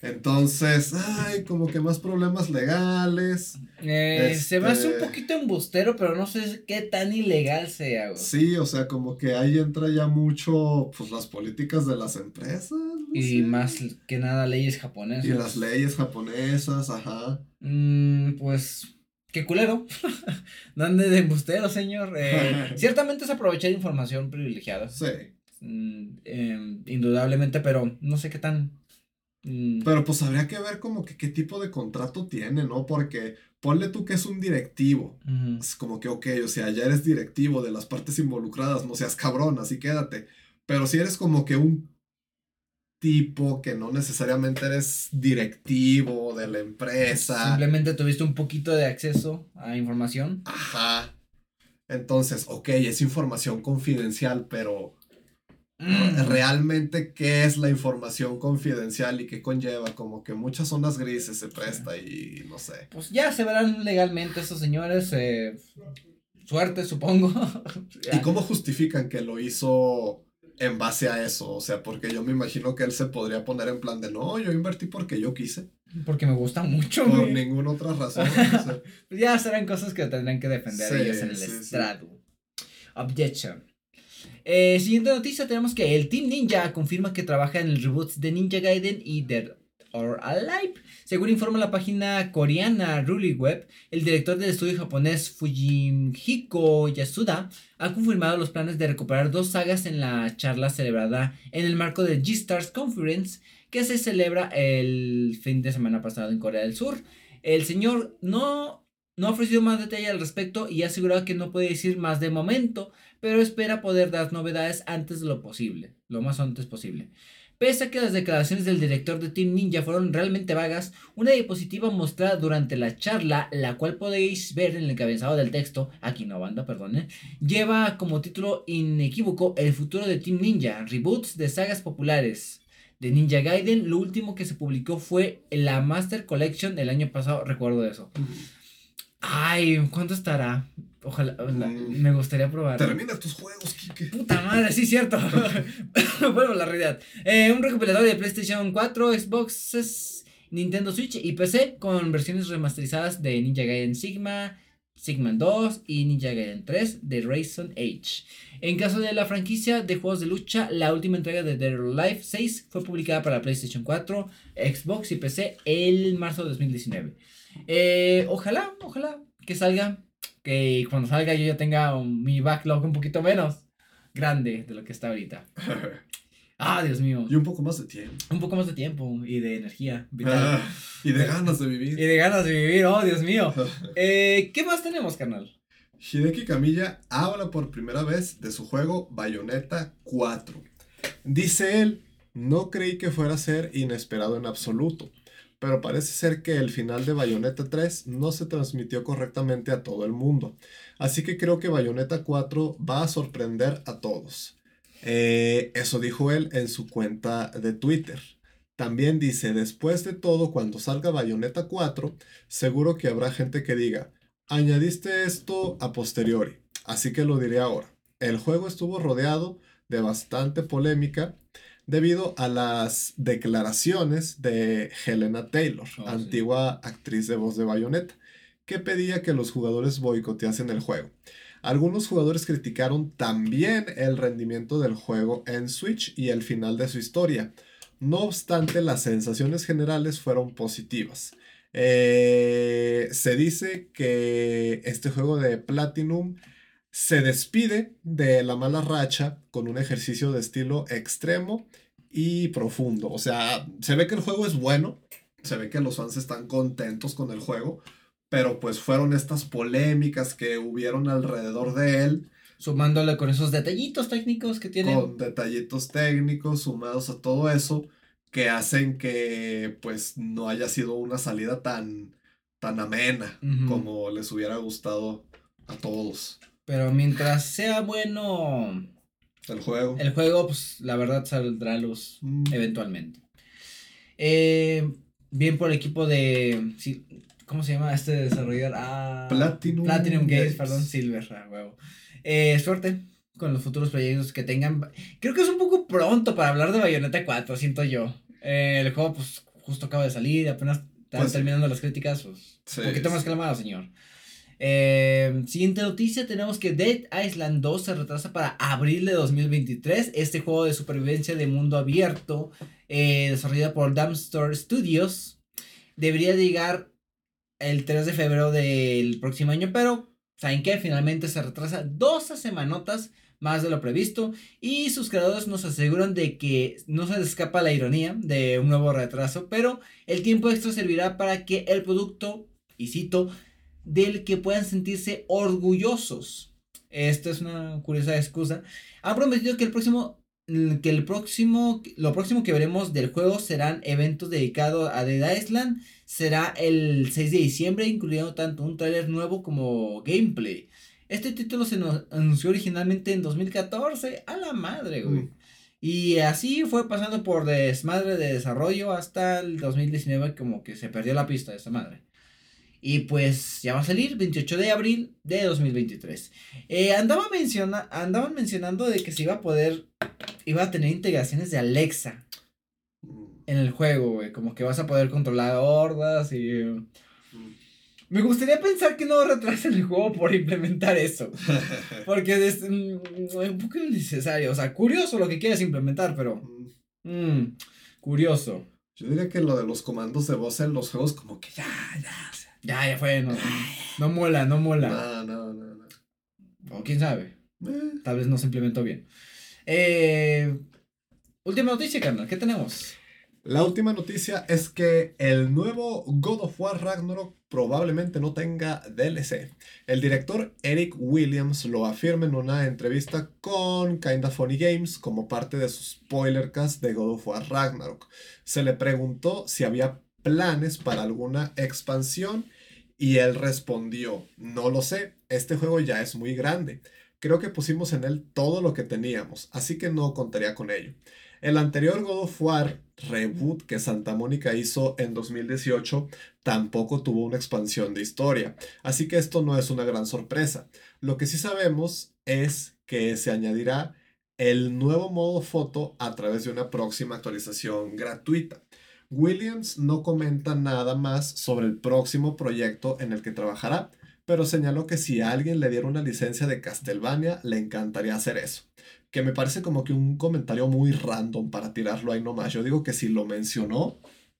Entonces, ay, como que más problemas legales. Eh, Se me hace un Este- poquito embustero, pero no sé qué tan ilegal sea, güey. Sí, o sea, como que ahí entra ya mucho, pues, las políticas de las empresas. no Y sé. más que nada leyes japonesas. Y las leyes japonesas, ajá. Mm, pues, qué culero. no ande de embustero, señor. Eh, ciertamente es aprovechar información privilegiada. Sí. Mm, em, indudablemente, pero no sé qué tan. Mm, Pero pues habría que ver como que qué tipo de contrato tiene, ¿no? Porque ponle tú que es un directivo. Es como que, ok, o sea, ya eres directivo de las partes involucradas, no seas cabrón, así quédate. Pero si eres como que un tipo que no necesariamente eres directivo de la empresa. Simplemente tuviste un poquito de acceso a información. Ajá. Entonces, ok, es información confidencial, pero Mm, realmente qué es la información confidencial y qué conlleva, como que muchas zonas grises se presta y no sé. Pues ya se verán legalmente esos señores. eh, suerte, supongo. ¿Y cómo justifican que lo hizo en base a eso? O sea, porque yo me imagino que él se podría poner en plan de, no, yo invertí porque yo quise, Porque me gusta mucho. por güey. ninguna otra razón. o sea. Ya serán cosas que tendrán que defender Sí, ellos en el sí. estrado. Objection. Eh, siguiente noticia, tenemos que el Team Ninja confirma que trabaja en el reboot de Ninja Gaiden y Dead or Alive. Según informa la página coreana Web, el director del estudio japonés Fujihiko Yasuda ha confirmado los planes de recuperar dos sagas en la charla celebrada en el marco del G-Stars Conference que se celebra el fin de semana pasado en Corea del Sur. El señor no, no ha ofrecido más detalle al respecto y ha asegurado que no puede decir más de momento, pero espera poder dar novedades antes de lo posible, lo más antes posible. Pese a que las declaraciones del director de Team Ninja fueron realmente vagas, una diapositiva mostrada durante la charla, la cual podéis ver en el encabezado del texto, aquí no banda, perdone, lleva como título inequívoco El futuro de Team Ninja, reboots de sagas populares de Ninja Gaiden. Lo último que se publicó fue la Master Collection el año pasado, recuerdo eso. Ay, ¿cuánto estará? Ojalá, ojalá, Mm. me gustaría probar. Termina tus juegos, Kike. Puta madre, sí, cierto. Vuelvo a la realidad. Eh, un recopilatorio de PlayStation 4, Xbox, Nintendo Switch y PC con versiones remasterizadas de Ninja Gaiden Sigma, Sigma 2 y Ninja Gaiden 3 de Rayson Age. En caso de la franquicia de juegos de lucha, la última entrega de Dead or Alive 6 fue publicada para PlayStation 4, Xbox y PC el marzo de 2019. Eh, ojalá, ojalá que salga. Que cuando salga yo ya tenga un- mi backlog un poquito menos grande de lo que está ahorita. Ah, Dios mío. y un poco más de tiempo. Un poco más de tiempo y de energía vital. Ah, y de ganas de Y vivir. de ganas de vivir, oh Dios mío. Eh, ¿Qué más tenemos, carnal? Hideki Kamiya habla por primera vez de su juego Bayonetta 4. Dice él, no creí que fuera a ser inesperado en absoluto, pero parece ser que el final de Bayonetta 3 no se transmitió correctamente a todo el mundo, así que creo que Bayonetta 4 va a sorprender a todos. Eh, eso dijo él en su cuenta de Twitter. También dice, después de todo, cuando salga Bayonetta 4, seguro que habrá gente que diga, Añadiste esto a posteriori, así que lo diré ahora. El juego estuvo rodeado de bastante polémica debido a las declaraciones de Helena Taylor, Oh, sí. antigua actriz de voz de Bayonetta, que pedía que los jugadores boicoteasen el juego. Algunos jugadores criticaron también el rendimiento del juego en Switch y el final de su historia. No obstante, las sensaciones generales fueron positivas. Eh, se dice que este juego de Platinum se despide de la mala racha con un ejercicio de estilo extremo y profundo. O sea, se ve que el juego es bueno, se ve que los fans están contentos con el juego, pero pues fueron estas polémicas que hubieron alrededor de él. Sumándole con esos detallitos técnicos que tiene. Con detallitos técnicos sumados a todo eso que hacen que pues no haya sido una salida tan, tan amena como les hubiera gustado a todos. Pero mientras sea bueno el juego. El juego, pues la verdad saldrá a luz mm. eventualmente. Eh, bien por el equipo de... ¿Cómo se llama este desarrollador? Ah, Platinum, Platinum Games, perdón, Silver, ah, huevo. Eh, suerte con los futuros proyectos que tengan. Creo que es un poco pronto para hablar de Bayonetta 4, siento yo. Eh, el juego, pues, justo acaba de salir, apenas están pues terminando las críticas, pues, un poquito más calmado, señor. Eh, siguiente noticia, tenemos que Dead Island 2 se retrasa para abril de 2023. Este juego de supervivencia de mundo abierto, eh, desarrollado por Dumpster Studios, debería llegar el 3 de febrero del próximo año, pero ¿saben qué? Finalmente se retrasa 12 semanotas más de lo previsto y sus creadores nos aseguran de que no se les escapa la ironía de un nuevo retraso, pero el tiempo extra servirá para que el producto, y cito, del que puedan sentirse orgullosos. Esta es una curiosa excusa. Han prometido que el próximo que el próximo lo próximo que veremos del juego serán eventos dedicados a Dead Island será el 6 de diciembre incluyendo tanto un trailer nuevo como gameplay. Este título se nos anunció originalmente en 2014. A la madre, güey. Mm. Y así fue pasando por desmadre de desarrollo hasta el 2019, como que se perdió la pista de esa madre. Y pues ya va a salir 28 de abril de 2023. Eh, andaba menciona, andaban mencionando de que se iba a poder, iba a tener integraciones de Alexa en el juego, güey. Como que vas a poder controlar hordas y... Mm. Me gustaría pensar que no retrasen el juego por implementar eso. Porque es mm, un poco innecesario. O sea, curioso lo que quieres implementar, pero. Mm, curioso. Yo diría que lo de los comandos de voz en los juegos, como que ya, ya. Ya, ya fue. No, no mola, no mola. No, no, no. no. O quién sabe. Eh. Tal vez no se implementó bien. Eh, última noticia, carnal. ¿Qué tenemos? La última noticia es que el nuevo God of War Ragnarok probablemente no tenga DLC. El director Eric Williams lo afirma en una entrevista con Kinda Funny Games como parte de su spoilercast de God of War Ragnarok. Se le preguntó si había planes para alguna expansión y él respondió, no lo sé, este juego ya es muy grande. Creo que pusimos en él todo lo que teníamos, así que no contaría con ello. El anterior God of War reboot que Santa Mónica hizo en 2018 tampoco tuvo una expansión de historia, así que esto no es una gran sorpresa. Lo que sí sabemos es que se añadirá el nuevo modo foto a través de una próxima actualización gratuita. Williams no comenta nada más sobre el próximo proyecto en el que trabajará, pero señaló que si alguien le diera una licencia de Castlevania, le encantaría hacer eso que me parece como que un comentario muy random para tirarlo ahí nomás. Yo digo que si lo mencionó,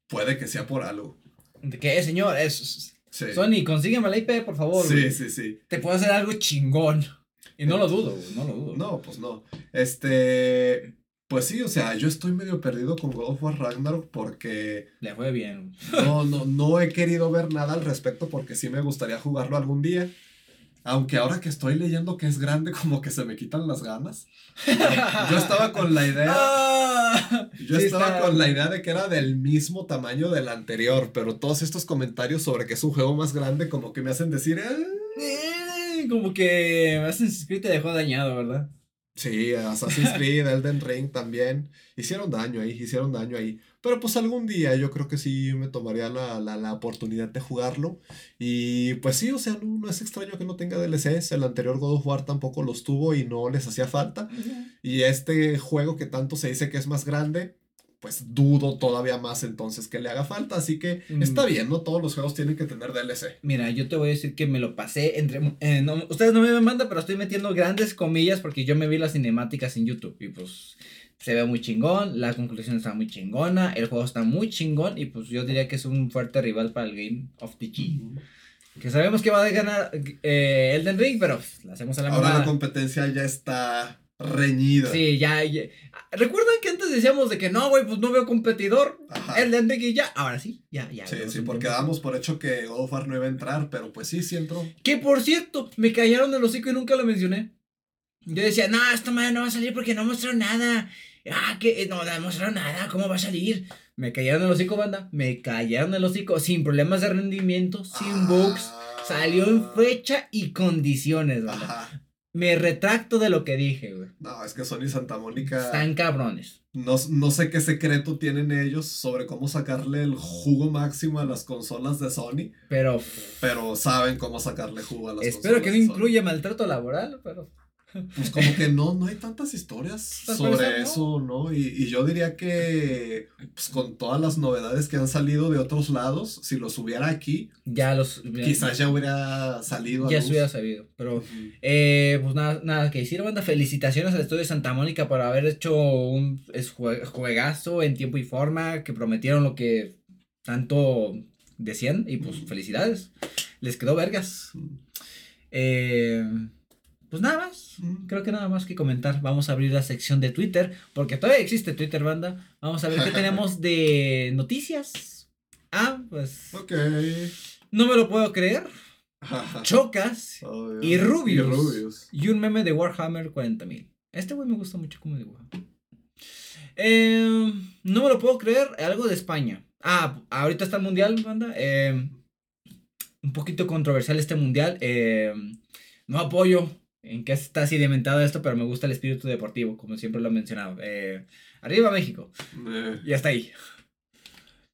puede que sea por algo. ¿De qué, señor? Es, Sony, consígueme la IP, por favor. Sí, sí, sí. Te puedo hacer algo chingón. Y no lo dudo, no lo dudo. No, pues no. Este. Pues sí, o sea, yo estoy medio perdido con God of War Ragnarok porque. Le fue bien. No, no, no he querido ver nada al respecto porque sí me gustaría jugarlo algún día. Aunque ahora que estoy leyendo que es grande, como que se me quitan las ganas. Yo estaba con la idea. Ah, yo estaba con la idea de que era del mismo tamaño del anterior, pero todos estos comentarios sobre que es un juego más grande, como que me hacen decir. Eh, como que Assassin's Creed te dejó dañado, ¿verdad? Sí, Assassin's Creed, Elden Ring también. Hicieron daño ahí, hicieron daño ahí. Pero pues algún día yo creo que sí me tomaría la, la, oportunidad de jugarlo. Y pues sí, o sea, no, es extraño que no tenga DLCs. El anterior God of War tampoco los tuvo y no les hacía falta. Y este juego que tanto se dice que es más grande, pues dudo todavía más entonces que le haga falta. Así que mm. está bien, ¿no? Todos los juegos tienen que tener DLC. Mira, yo te voy a decir que me lo pasé entre... Eh, ustedes no me mandan, pero estoy metiendo grandes comillas porque yo me vi las cinemáticas en YouTube y pues se ve muy chingón, la conclusión está muy chingona, el juego está muy chingón y pues yo diría que es un fuerte rival para el Game of the G. Que sabemos que va a ganar eh, Elden Ring, pero pues, la hacemos a la Ahora la competencia ya está reñida. Sí, ya, ya. ¿Recuerdan que antes decíamos de que no, güey, pues no veo competidor? Ajá. Elden Ring y ya. Ahora sí, ya, ya. Sí, sí, porque damos por hecho que God of War no iba a entrar, pero pues sí, sí entró. Que por cierto, me callaron el hocico y nunca lo mencioné. Yo decía, no, esta madre no va a salir porque no mostraron nada. Ah, que no, no mostraron nada, ¿cómo va a salir? Me callaron el hocico, banda. Me callaron el hocico, sin problemas de rendimiento, sin Ah. bugs. Salió en fecha y condiciones, banda. Ajá. Me retracto de lo que dije, güey. No, es que Sony y Santa Mónica. Están cabrones. No, no sé qué secreto tienen ellos sobre cómo sacarle el jugo máximo a las consolas de Sony, Pero pero saben cómo sacarle jugo a las espero consolas que no de Sony. incluya maltrato laboral, pero. Pues como que no, no hay tantas historias Pues, sobre por eso, ¿no? Y, y yo diría que, pues con todas las novedades que han salido de otros lados, si los hubiera aquí, Ya los. quizás ya hubiera salido Ya se hubiera sabido. Pero. Eh, pues nada, nada que decir, banda. Felicitaciones al estudio de Santa Mónica por haber hecho un juegazo en tiempo y forma, que prometieron lo que tanto decían. Y pues felicidades. Les quedó vergas. Eh, pues nada más. Creo que nada más que comentar. Vamos a abrir la sección de Twitter, porque todavía existe Twitter, banda. Vamos a ver qué tenemos de noticias. Ah, pues Ok. no me lo puedo creer. Chocas Obvio. y Rubius. Y un meme de Warhammer 40.000. Este güey me gusta mucho como dibuja. Eh, no me lo puedo creer. Algo de España. Ah, ahorita está el mundial, banda. Eh, un poquito controversial este mundial. Eh, no apoyo en que está sedimentado esto, pero me gusta el espíritu deportivo, como siempre lo he mencionado. Eh, arriba México. Eh, Y hasta ahí.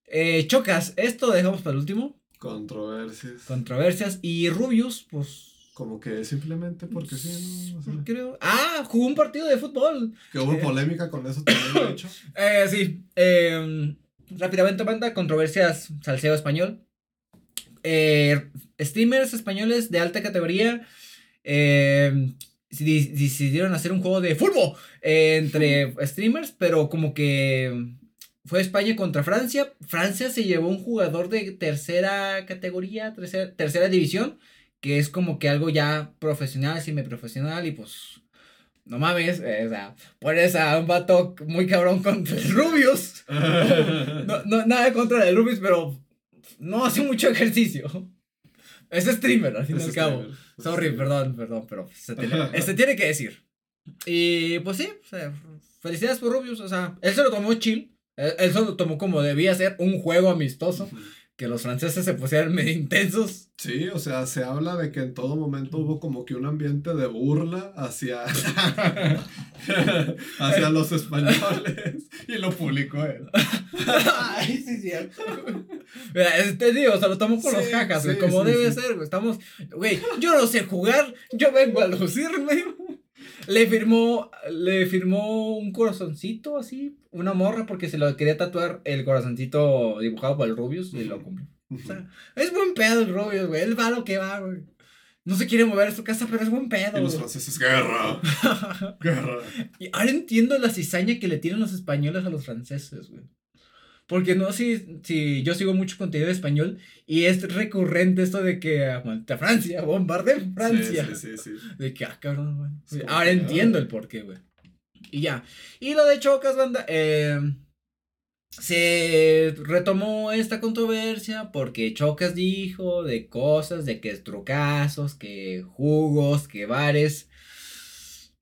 Eh, Chocas, esto lo dejamos para el último. controversias. Controversias. Y Rubius, pues. Como que simplemente porque sí, ¿no? O sea, Creo. Ah, jugó un partido de fútbol. que hubo polémica con eso también, de hecho. Sí. rápidamente, banda, controversias salseo español. Streamers españoles de alta categoría eh, di- decidieron hacer un juego de fútbol eh, entre streamers, pero como que fue España contra Francia. Francia se llevó un jugador de tercera categoría, tercera, tercera división, que es como que algo ya profesional, semiprofesional, y pues no mames, eh, o sea, pones a un vato muy cabrón contra el Rubius. No, no, nada contra el Rubius, pero no hace mucho ejercicio. Es streamer, al fin y al cabo. streamer, Sorry, perdón, perdón, pero se tiene, se tiene que decir. Y pues sí, o sea, felicidades por Rubius, o sea, él se lo tomó chill. Él, él se lo tomó como debía ser un juego amistoso. Ujú. Que los franceses se pusieran medio intensos. Sí, o sea, se habla de que en todo momento hubo como que un ambiente de burla hacia, hacia los españoles y lo publicó él. Ay, sí, es cierto. Mira, este tío se lo tomó con Sí, los jajas, güey, sí, como sí, debe sí. ser, güey. Estamos, güey, yo no sé jugar, yo vengo a lucirme. Le firmó, le firmó un corazoncito así, una morra, porque se lo quería tatuar el corazoncito dibujado por el Rubius y lo cumplió. O sea, es buen pedo el Rubius, güey. Él va lo que va, güey. No se quiere mover a su casa, pero es buen pedo. Y los franceses, guerra, guerra. Y ahora entiendo la cizaña que le tiran los españoles a los franceses, güey. Porque no sé si, si yo sigo mucho contenido de español y es recurrente esto de que aguanta Francia, bombardeen Francia. Sí, sí, sí. De que, ah, cabrón, como Ahora que, entiendo ah. el porqué, güey. Y ya. Y lo de Chocas, banda, eh, se retomó esta controversia porque Chocas dijo de cosas, de que trucazos, que jugos, que bares.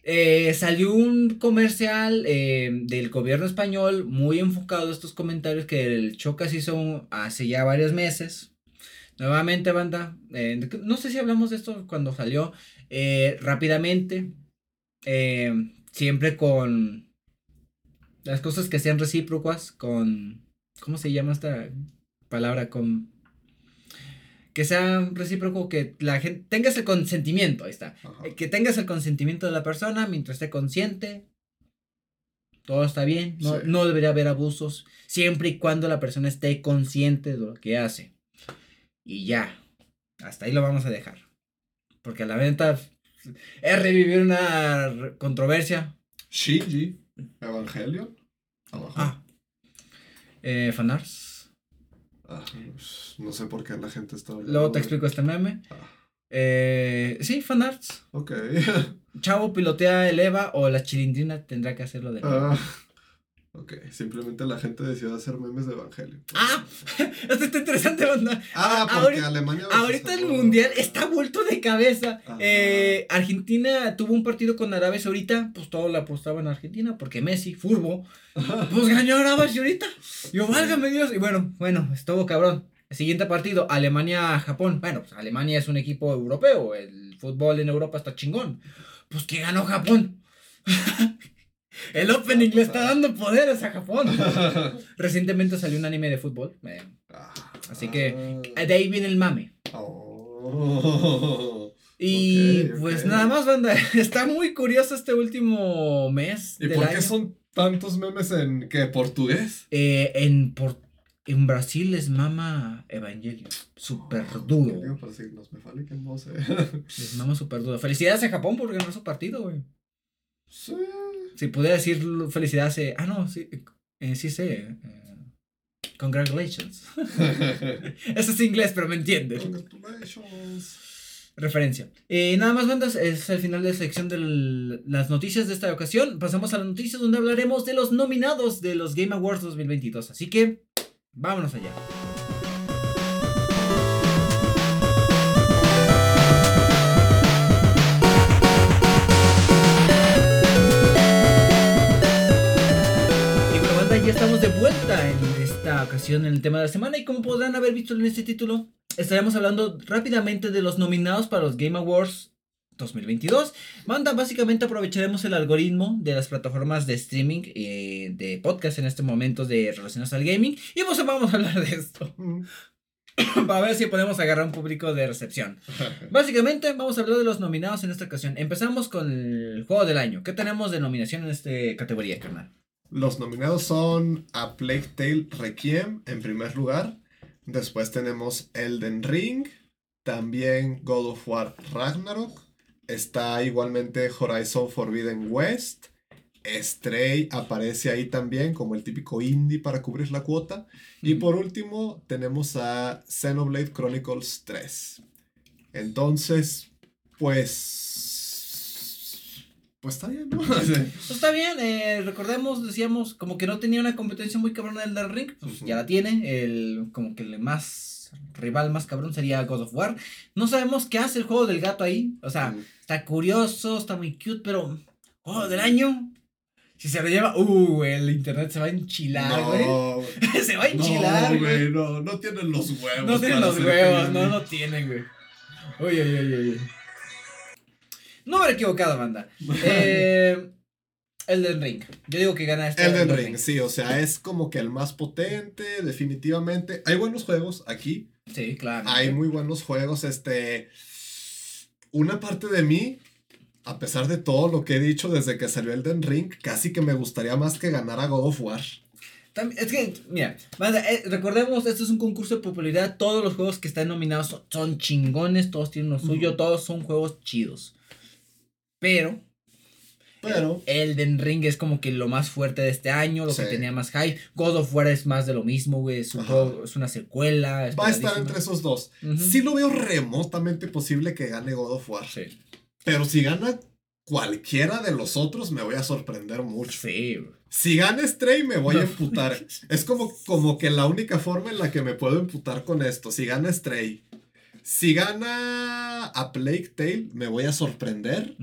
Eh, salió un comercial eh, del gobierno español muy enfocado a estos comentarios que el Chocas hizo hace ya varios meses. Nuevamente, banda, eh, no sé si hablamos de esto cuando salió eh, rápidamente, siempre con las cosas que sean recíprocas, con, ¿cómo se llama esta palabra? Con que sea recíproco, que la gente tengas el consentimiento, ahí está. Ajá. Que tengas el consentimiento de la persona mientras esté consciente. Todo está bien, no, Sí. no debería haber abusos, siempre y cuando la persona esté consciente de lo que hace. Y ya, hasta ahí lo vamos a dejar. Porque la venta es revivir una controversia. Shinji, Evangelion. Abajo. Ah, eh, fanarts. Ah, no sé por qué la gente está hablando Luego te explico este meme. Ah, Eh, sí, fanarts. ok. Chavo pilotea el Eva o la chilindrina tendrá que hacerlo de nuevo. Ah, ok, simplemente la gente decidió hacer memes de Evangelio. Ah, esto está interesante, banda. Ah, porque ahorita- Alemania. Ahorita el mundial está vuelto de cabeza. Eh, Argentina tuvo un partido con Arabia Saudita, pues todo le apostaba en Argentina, porque Messi, furbo, pues ganó Arabia Saudita. Yo, válgame Dios. Y bueno, bueno, estuvo cabrón. El siguiente partido, Alemania-Japón. Bueno, pues Alemania es un equipo europeo, el fútbol en Europa está chingón. Pues que ganó Japón. el opening le está dando poderes a Japón. Recientemente salió un anime de fútbol. eh, Así que- de ahí viene el mame. oh. Y pues nada más, banda. Está muy curioso este último mes. ¿Y del por año. qué son tantos memes en qué? ¿Portugués? Eh, en, por- en Brasil les mama Evangelion. Súper duro. No sé. Les mama súper duro. Felicidades a Japón por ganar su partido, güey. Sí. Si pudiera decir felicidades. eh, ah, no, sí. eh, sí sé. eh, congratulations. Eso es inglés, pero me entienden. Congratulations. Referencia. Eh, nada más, bandas, es el final de la sección de las noticias de esta ocasión. Pasamos a las noticias donde hablaremos de los nominados de los Game Awards 2022. Así que, vámonos allá. Ya estamos de vuelta en esta ocasión en el tema de la semana. Y como podrán haber visto en este título, estaremos hablando rápidamente de los nominados para los Game Awards 2022. Banda, básicamente aprovecharemos el algoritmo de las plataformas de streaming eh, de podcast en este momento de relacionados al gaming. Y pues vamos a hablar de esto. Mm. para ver si podemos agarrar un público de recepción. Básicamente vamos a hablar de los nominados en esta ocasión. Empezamos con el juego del año. ¿Qué tenemos de nominación en esta categoría, carnal? Los nominados son A Plague Tale Requiem en primer lugar. Después tenemos Elden Ring. También God of War Ragnarok. Está igualmente Horizon Forbidden West. Stray aparece ahí también como el típico indie para cubrir la cuota. Y por último tenemos a Xenoblade Chronicles 3. Entonces, pues... Pues está bien, ¿no? Pues está bien, eh, recordemos, decíamos, como que no tenía una competencia muy cabrona del Elden Ring, pues ya la tiene, el, como que el más rival más cabrón sería God of War. No sabemos qué hace el juego del gato ahí, o sea, está curioso, está muy cute, pero juego del año, si se lo lleva, uh, el internet se va a enchilar, güey. no, se va a enchilar, no, güey. no, no tienen los huevos. No tienen los huevos, no lo tienen, güey. Uy, uy, uy, uy. No me he equivocado, banda. Eh, Elden Ring. Yo digo que gana este Elden Ring, sí, o sea, es como que el más potente, definitivamente. Hay buenos juegos aquí, Sí, claro. hay muy buenos juegos, este... Una parte de mí, a pesar de todo lo que he dicho desde que salió Elden Ring, casi que me gustaría más que ganara God of War. También- es que, mira, banda, eh, recordemos, esto es un concurso de popularidad. Todos los juegos que están nominados son, son chingones, todos tienen lo suyo, todos son juegos chidos. Pero, Pero, Elden Ring es como que lo más fuerte de este año, lo que tenía más hype. God of War es más de lo mismo, güey. Es, un Ajá. juego- es una secuela. va a estar entre esos dos. Ujú. Sí lo veo remotamente posible que gane God of War. Sí. Pero si gana cualquiera de los otros, me voy a sorprender mucho. Sí, güey. Si gana Stray, me voy a emputar. Es como, como que la única forma en la que me puedo emputar con esto. Si gana Stray. Si gana a Plague Tale, me voy a sorprender.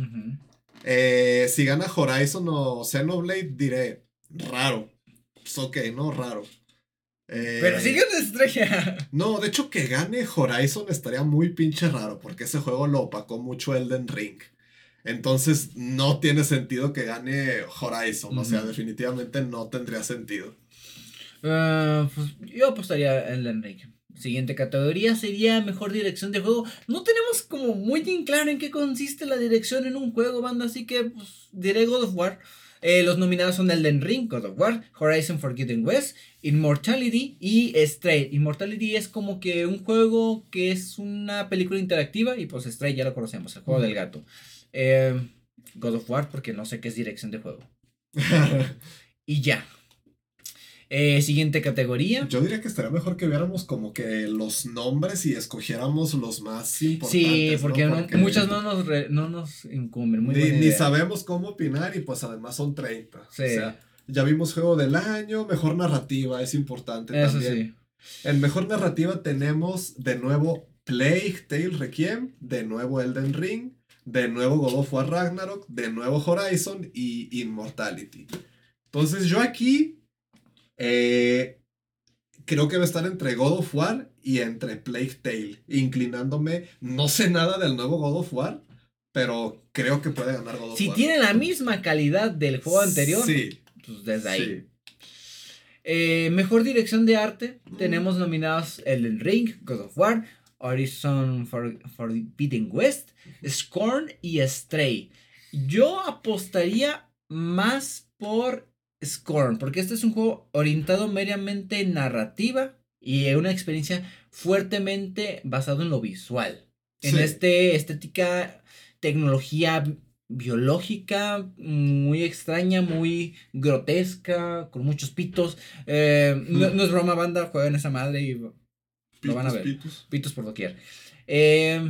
Eh, si gana Horizon o Xenoblade, diré, raro. Pues ok, no, raro. Eh, Pero sigue una estrella. No, de hecho que gane Horizon estaría muy pinche raro, porque ese juego lo opacó mucho Elden Ring. Entonces no tiene sentido que gane Horizon, o sea, definitivamente no tendría sentido. Ah, pues yo apostaría en Elden Ring. Siguiente categoría sería mejor dirección de juego. No tenemos como muy en claro en qué consiste la dirección en un juego, banda, así que pues, diré God of War. Eh, los nominados son Elden Ring, God of War, Horizon Forbidden West, Immortality y Stray. Immortality es como que un juego que es una película interactiva y pues Stray ya lo conocemos, el juego del gato. Eh, God of War porque no sé qué es dirección de juego. Y ya. Eh, siguiente categoría. Yo diría que estaría mejor que viéramos como que los nombres y escogiéramos los más importantes. Sí, ¿no? porque, no- muchas no nos, re- no nos incumben. Muy ni, ni sabemos cómo opinar y pues además son 30. Sí. O sea, ya vimos juego del año, mejor narrativa, es importante Eso también. sí. En mejor narrativa tenemos de nuevo Plague Tale Requiem, de nuevo Elden Ring, de nuevo God of War Ragnarok, de nuevo Horizon y Immortality. Entonces yo aquí eh, creo que va a estar entre God of War y entre Plague Tale, inclinándome, no sé nada del nuevo God of War, pero creo que puede ganar God of Si War. tiene la misma calidad del juego anterior, Sí, pues desde ahí. sí. Eh, mejor dirección de arte. Mm. Tenemos nominados Elden Ring, God of War, Horizon For- Forbidden West, Scorn y Stray. Yo apostaría más por Scorn, porque este es un juego orientado meramente en narrativa y una experiencia fuertemente basado en lo visual. En este estética, tecnología bi- biológica muy extraña, muy grotesca, con muchos pitos. Eh, no, Mm. no es broma, banda, juegan esa madre y Lo van a ver. Pitos, pitos por doquier. Eh,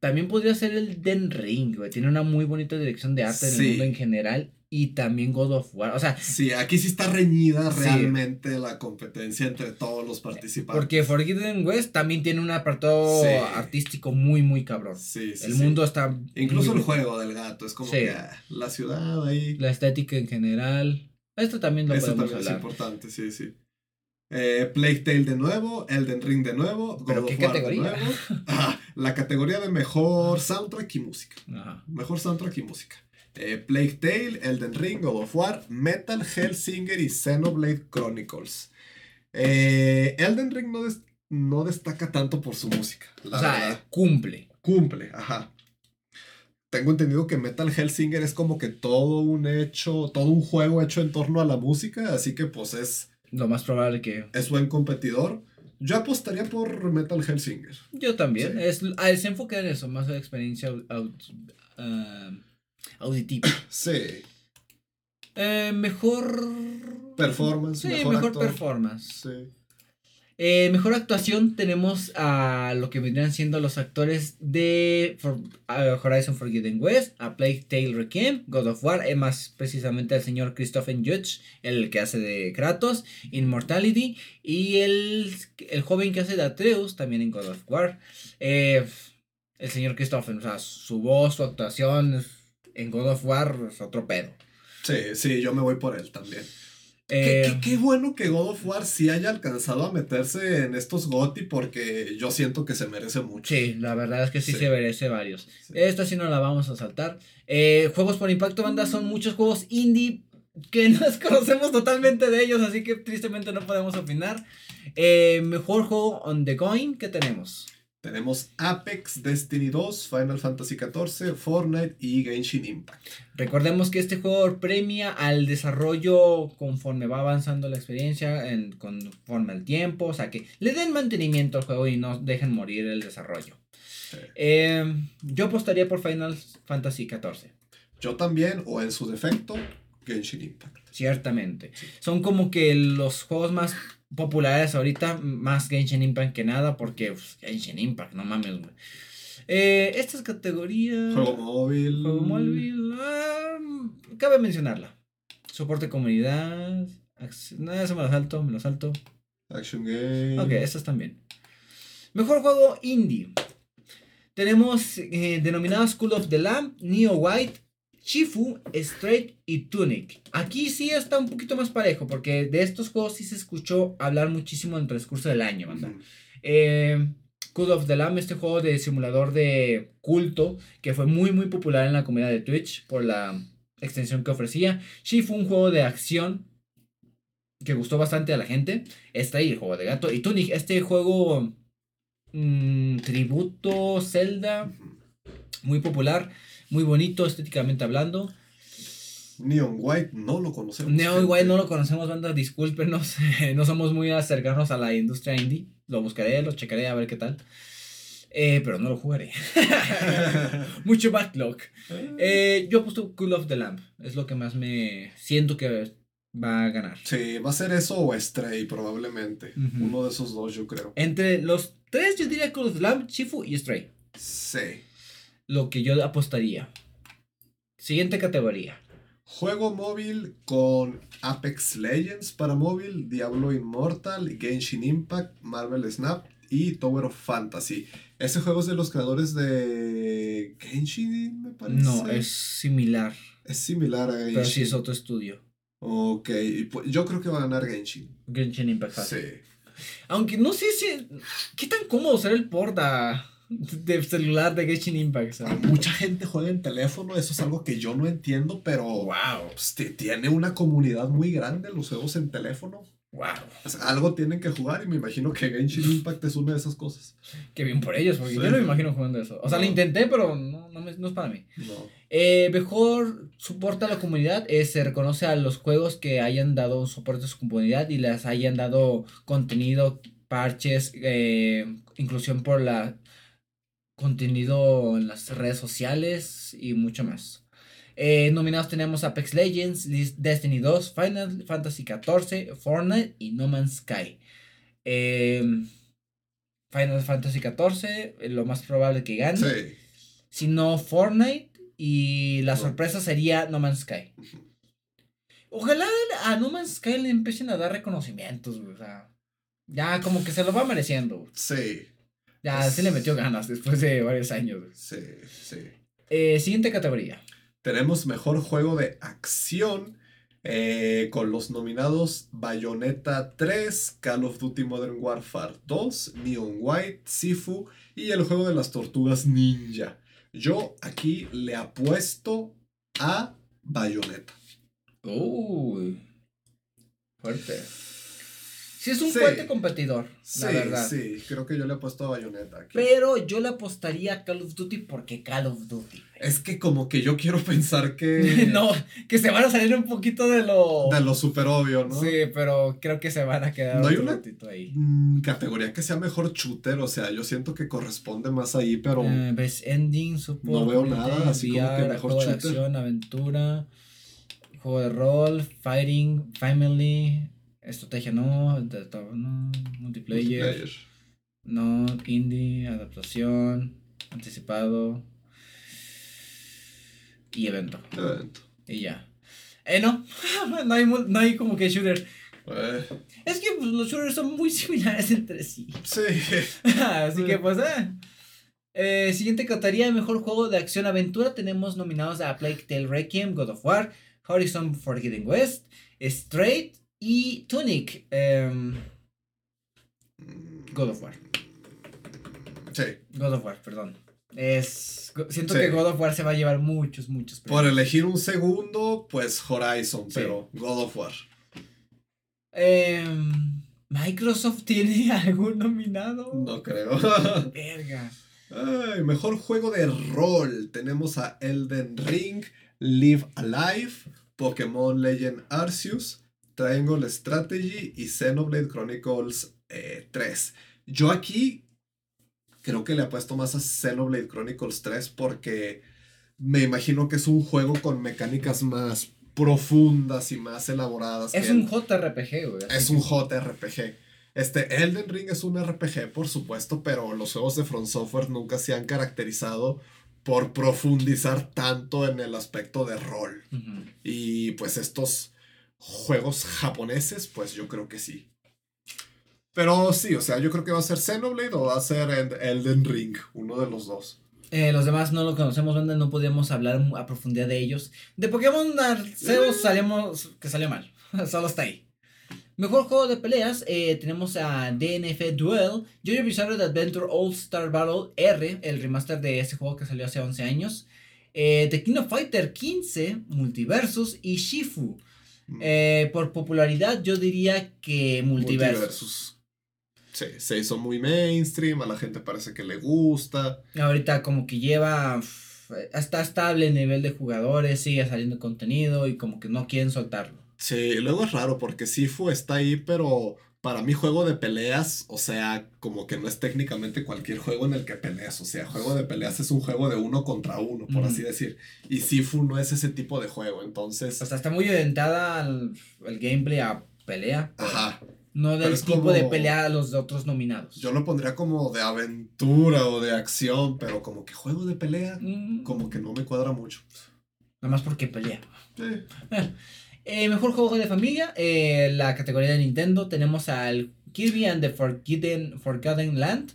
también podría ser el Den Ring, güey. Tiene una muy bonita dirección de arte en el mundo en general. Y también God of War. O sea, Sí, aquí sí está reñida Sí. realmente la competencia entre todos los participantes. porque Forbidden West también tiene un apartado Sí. artístico muy, muy cabrón. Sí, sí, el sí. mundo está. Incluso el juego del gato es como que ah, la ciudad ahí. La estética en general. Esto también lo Eso podemos también es hablar. importante, sí, sí. Eh, Plague Tale de nuevo, Elden Ring de nuevo, God ¿Pero of War de categoría? nuevo. Ah, la categoría de mejor soundtrack y música. Ajá. Mejor soundtrack y música. Eh, Plague Tale, Elden Ring, God of War, Metal Hellsinger y Xenoblade Chronicles. Eh, Elden Ring no, des- no destaca tanto por su música. La o sea, verdad. cumple. Cumple, ajá. Tengo entendido que Metal Hellsinger es como que todo un hecho, todo un juego hecho en torno a la música, así que pues es, Lo más probable que. es buen competidor. Yo apostaría por Metal Hellsinger. Yo también. Sí. Es, ah, se enfoca en eso, más la experiencia au- au- ah, auditiva. Sí. Eh, mejor. Performance, Sí, mejor performance. Sí. Eh, mejor actuación tenemos a lo que vendrían siendo los actores de For- a Horizon Forbidden West, a Plague Tale Requiem, God of War, eh, más precisamente al señor Christopher Judge, el que hace de Kratos, Immortality, y el, el joven que hace de Atreus, también en God of War. Eh, el señor Christopher, o sea, su voz, su actuación en God of War es otro pedo. Sí, sí, yo me voy por él también. Eh, Qué, qué- qué bueno que God of War sí haya alcanzado a meterse en estos GOTY porque yo siento que se merece mucho. Sí, la verdad es que sí, Sí. se merece varios. Sí. Esta sí no la vamos a saltar. Eh, juegos por impacto, banda, son muchos juegos indie que no conocemos totalmente de ellos, así que tristemente no podemos opinar. Eh, mejor juego on the going, ¿qué tenemos? Tenemos Apex, Destiny 2, Final Fantasy XIV, Fortnite y Genshin Impact. Recordemos que este juego premia al desarrollo conforme va avanzando la experiencia, en, conforme al tiempo, o sea que le den mantenimiento al juego y no dejen morir el desarrollo. Sí. Eh, yo apostaría por Final Fantasy XIV. Yo también, o en su defecto, Genshin Impact. Ciertamente. Son como que los juegos más populares ahorita, más Genshin Impact que nada, porque pues, Genshin Impact, no mames, güey. Eh, estas categorías. Juego móvil. Juego móvil. ah, cabe mencionarla. Soporte comunidad. No, eso me lo salto, me lo salto. Action Game. Ok, estas también. Mejor juego indie. Tenemos eh, denominados School of the Lamb, Neo White, Shifu, Straight y Tunic. Aquí sí está un poquito más parejo, porque de estos juegos sí se escuchó hablar muchísimo en el transcurso del año, banda. Eh, Cult of the Lamb, este juego de simulador de culto que fue muy muy popular en la comunidad de Twitch por la extensión que ofrecía. Shifu, un juego de acción que gustó bastante a la gente. Está ahí el juego de gato. Y Tunic, este juego mm, tributo Zelda, muy popular, muy bonito estéticamente hablando. Neon White no lo conocemos. Neo gente. igual no lo conocemos, banda, discúlpenos, no somos muy cercanos a la industria indie. Lo buscaré, lo checaré a ver qué tal. Eh, pero no lo jugaré. Mucho backlog. Eh, yo apuesto Cool of the Lamp. Es lo que más me siento que va a ganar. Sí, va a ser eso o Stray probablemente. Uno de esos dos yo creo. Entre los tres, yo diría Call of Lamb, Shifu y Stray. Sí. Lo que yo apostaría. Siguiente categoría. Juego móvil con Apex Legends para móvil, Diablo Immortal, Genshin Impact, Marvel Snap y Tower of Fantasy. Ese juego es de los creadores de Genshin, me parece. No, es similar. Es similar a Genshin. Pero sí es otro estudio. Ok, pues, yo creo que va a ganar Genshin. Genshin Impact. Sí. Aunque no sé si. ¿Qué tan cómodo será el port a- de celular de Genshin Impact? ¿sabes? Mucha gente juega en teléfono, eso es algo que yo no entiendo, pero Wow. pues, tiene una comunidad muy grande los juegos en teléfono. Wow. Algo tienen que jugar y me imagino que Genshin Impact es una de esas cosas. Qué bien por ellos, porque Sí. yo no me imagino jugando eso. O sea, No. lo intenté, pero no, no, me- no es para mí. Eh, mejor soporta a la comunidad. eh, se reconoce a los juegos que hayan dado soporte a su comunidad y les hayan dado contenido, parches, eh, inclusión por la contenido en las redes sociales y mucho más. Eh, nominados tenemos Apex Legends, Destiny 2, Final Fantasy XIV, Fortnite y No Man's Sky. Eh, Final Fantasy XIV, eh, lo más probable que gane Sí. sino Fortnite y la No. sorpresa sería No Man's Sky. Ojalá a No Man's Sky le empiecen a dar reconocimientos, güey, o sea, ya como que se lo va mereciendo. güey. Sí. Ya Pues- se le metió ganas después de varios años. Sí, sí. Eh, siguiente categoría. Tenemos mejor juego de acción eh, con los nominados Bayonetta 3, Call of Duty Modern Warfare 2, Neon White, Sifu y el juego de las tortugas ninja. Yo aquí le apuesto a Bayonetta. Uy, fuerte. Sí es un Sí. fuerte competidor, Sí, la verdad. sí, creo que yo le apuesto a Bayonetta aquí. Pero yo le apostaría a Call of Duty porque Call of Duty. Es que como que yo quiero pensar que... no, que se van a salir un poquito de lo... De lo super obvio, ¿no? Sí, pero creo que se van a quedar No hay una- ratito ahí. Mm, categoría que sea mejor shooter, o sea, yo siento que corresponde más ahí, pero... Eh, Best Ending, Support, No veo nada, así como que mejor juego de shooter. acción, aventura, juego de rol, fighting, family, estrategia no, no, multiplayer, multiplayer. no, indie, adaptación, anticipado y evento. Evento. Y ya. Eh, no, no hay, mu- no hay como que shooter. Eh, Es que pues, los shooters son muy similares entre sí. sí. Así Sí. que pues, eh. Eh, siguiente categoría, mejor juego de acción-aventura. Tenemos nominados a Plague Tale Requiem, God of War, Horizon Forbidden West, Straight y Tunic. Em, God of War. Sí. God of War, perdón. Es, siento Sí. que God of War se va a llevar muchos, muchos Por premios. elegir un segundo, pues Horizon, Sí. pero God of War. Em, ¿Microsoft tiene algún nominado? No creo. Verga. Ay, mejor juego de rol. Tenemos a Elden Ring, Live Alive, Pokémon Legend Arceus, Triangle Strategy y Xenoblade Chronicles eh, 3. Yo aquí creo que le apuesto más a Xenoblade Chronicles 3 porque me imagino que es un juego con mecánicas más profundas y más elaboradas. Es un el- JRPG, güey. es que- un JRPG. Este, Elden Ring es un RPG, por supuesto, pero los juegos de From Software nunca se han caracterizado por profundizar tanto en el aspecto de rol. Y pues estos juegos japoneses, pues yo creo que sí. Pero sí, o sea, yo creo que va a ser Xenoblade o va a ser El- Elden Ring, uno de los dos. Eh, los demás no lo conocemos, banda, no podíamos hablar a profundidad de ellos. De Pokémon Arceus salimos que salió mal, solo está ahí. Mejor juego de peleas, eh, tenemos a DNF Duel, Jojo Bizarre Adventure All Star Battle R, el remaster de ese juego que salió hace 11 años. Eh, The King of Fighter 15, Multiversus y Shifu. Eh, por popularidad, yo diría que Multiversus. Multiversus. Sí, se hizo muy mainstream, a la gente parece que le gusta. Ahorita como que lleva, está estable el nivel de jugadores, sigue saliendo contenido y como que no quieren soltarlo. Sí, luego es raro porque Sifu está ahí, pero para mí juego de peleas, o sea, como que no es técnicamente cualquier juego en el que peleas, o sea, juego de peleas es un juego de uno contra uno, por así decir. Y Sifu no es ese tipo de juego, entonces... O sea, está muy orientada al, al gameplay a pelea. Ajá. No del tipo de pelea a los de otros nominados. Yo lo pondría como de aventura o de acción, pero como que juego de pelea, Mm, como que no me cuadra mucho. Nada más porque pelea. Sí. Eh, mejor juego de familia, eh, la categoría de Nintendo, tenemos al Kirby and the Forgotten, Forgotten Land,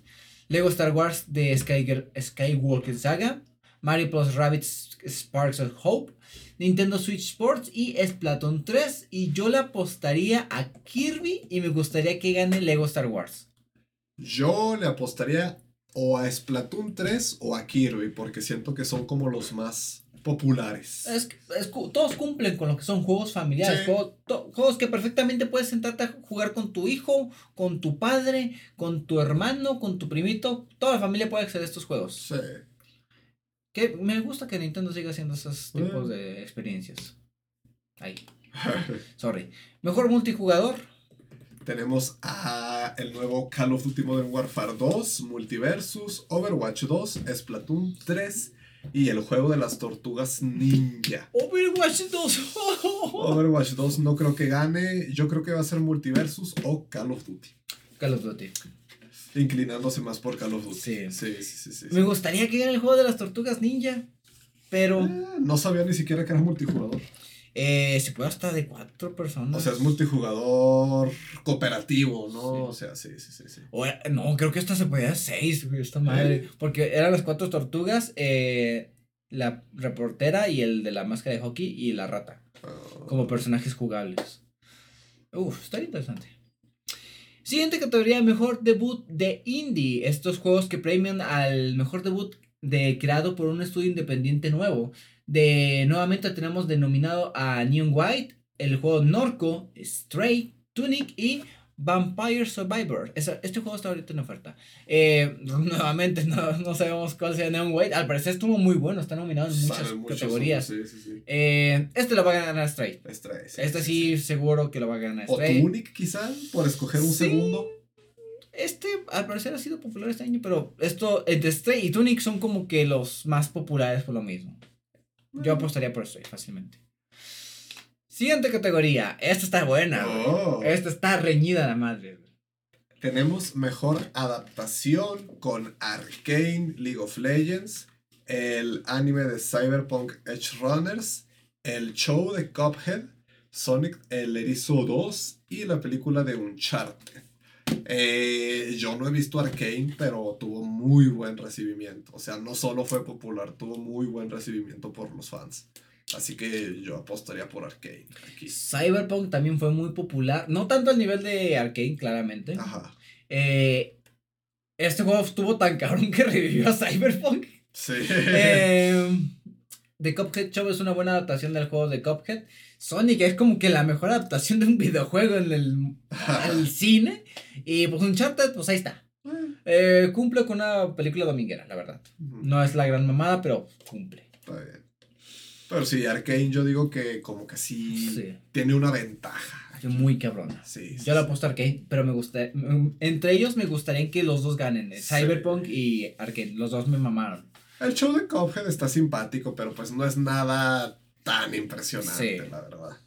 Lego Star Wars de Sky- Skywalker Saga, Mario Plus Rabbids Sparks of Hope, Nintendo Switch Sports y Splatoon 3. Y yo le apostaría a Kirby y me gustaría que gane Lego Star Wars. Yo le apostaría o a Splatoon 3 o a Kirby, porque siento que son como los más populares. Es, que- es todos cumplen con lo que son juegos familiares, Sí. juegos, to- juegos que perfectamente puedes sentarte a jugar con tu hijo, con tu padre, con tu hermano, con tu primito. Toda la familia puede acceder a estos juegos. Sí. Que me gusta que Nintendo siga haciendo esos tipos de experiencias. Ay, sorry. Mejor multijugador. Tenemos a el nuevo Call of Duty Modern Warfare 2, Multiversus, Overwatch 2, Splatoon 3 y el juego de las tortugas ninja. Overwatch 2. Overwatch 2 no creo que gane, yo creo que va a ser Multiversus o Call of Duty. Call of Duty. Inclinándose más por Call of Duty. Sí. sí, sí. sí. Me gustaría que gane el juego de las tortugas ninja. Pero Eh, no sabía ni siquiera que era multijugador. Eh, se puede hasta de cuatro personas. O sea, es multijugador cooperativo, ¿no? Sí. O sea, sí, sí, sí, sí. O era- no, creo que esta se podía seis, güey, esta madre. Porque eran las cuatro tortugas, eh, la reportera y el de la máscara de hockey y la rata. Ah, Como personajes jugables. Uf, está interesante. Siguiente categoría, mejor debut de indie. Estos juegos que premian al mejor debut de, creado por un estudio independiente nuevo. De nuevamente tenemos denominado a Neon White, el juego Norco, Stray, Tunic y Vampire Survivor. Este juego está ahorita en oferta. Eh, nuevamente no, no sabemos cuál sea Neon White. Al parecer estuvo muy bueno, está nominado en muchas categorías. Sí, sí, sí. Eh, este lo va a ganar Stray. Stray, sí, Este sí, seguro que lo va a ganar O Stray. Tunic, quizá, por escoger un segundo. Este al parecer ha sido popular este año, pero esto, entre Stray y Tunic son como que los más populares por lo mismo. Yo apostaría por Stray fácilmente. Siguiente categoría. Esta está buena. Oh. Esta está reñida la madre. Tenemos mejor adaptación con Arcane League of Legends, el anime de Cyberpunk Edge Runners, el show de Cuphead, Sonic el Erizo 2 y la película de Uncharted. Eh, yo no he visto Arcane, pero tuvo muy buen recibimiento. O sea, no solo fue popular, tuvo muy buen recibimiento por los fans. Así que yo apostaría por Arcane aquí. Cyberpunk también fue muy popular. No tanto al nivel de Arkane, claramente. Ajá. Eh, este juego estuvo tan cabrón que revivió a Cyberpunk. Sí. Eh, The Cuphead Show es una buena adaptación del juego de Cuphead. Sonic es como que la mejor adaptación de un videojuego en el, el cine. Y pues Uncharted, pues ahí está. Eh, cumple con una película dominguera, la verdad. No es la gran mamada, pero cumple. Está bien. Pero sí, Arkane yo digo que como que sí, Sí, tiene una ventaja. muy cabrona. Sí, sí, Yo la apuesto a Arkane, pero me gusta. Entre ellos me gustaría que los dos ganen. eh. Cyberpunk y Arkane. Los dos me mamaron. El show de Cuphead está simpático, pero pues no es nada tan impresionante, Sí. la verdad.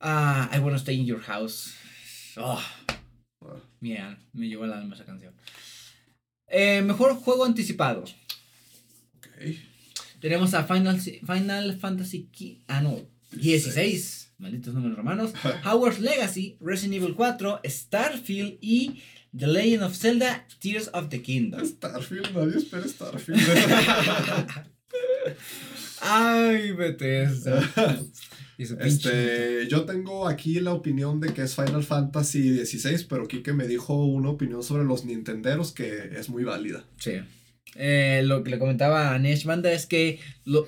Ah, I Wanna Stay in Your House. Oh, mira, me llevó al alma esa canción. Eh, mejor juego anticipado. ok. Tenemos a Final, Final Fantasy qui- ah, no, 16. Malditos números romanos. Howard's Legacy, Resident Evil 4, Starfield y The Legend of Zelda Tears of the Kingdom. Starfield, nadie espera Starfield. Ay, Bethesda. Y su pinche Este, yo tengo aquí la opinión de que es Final Fantasy XVI, pero Kike me dijo una opinión sobre los Nintenderos que es muy válida. Sí. Eh, lo que le comentaba a Nesh Banda es que lo-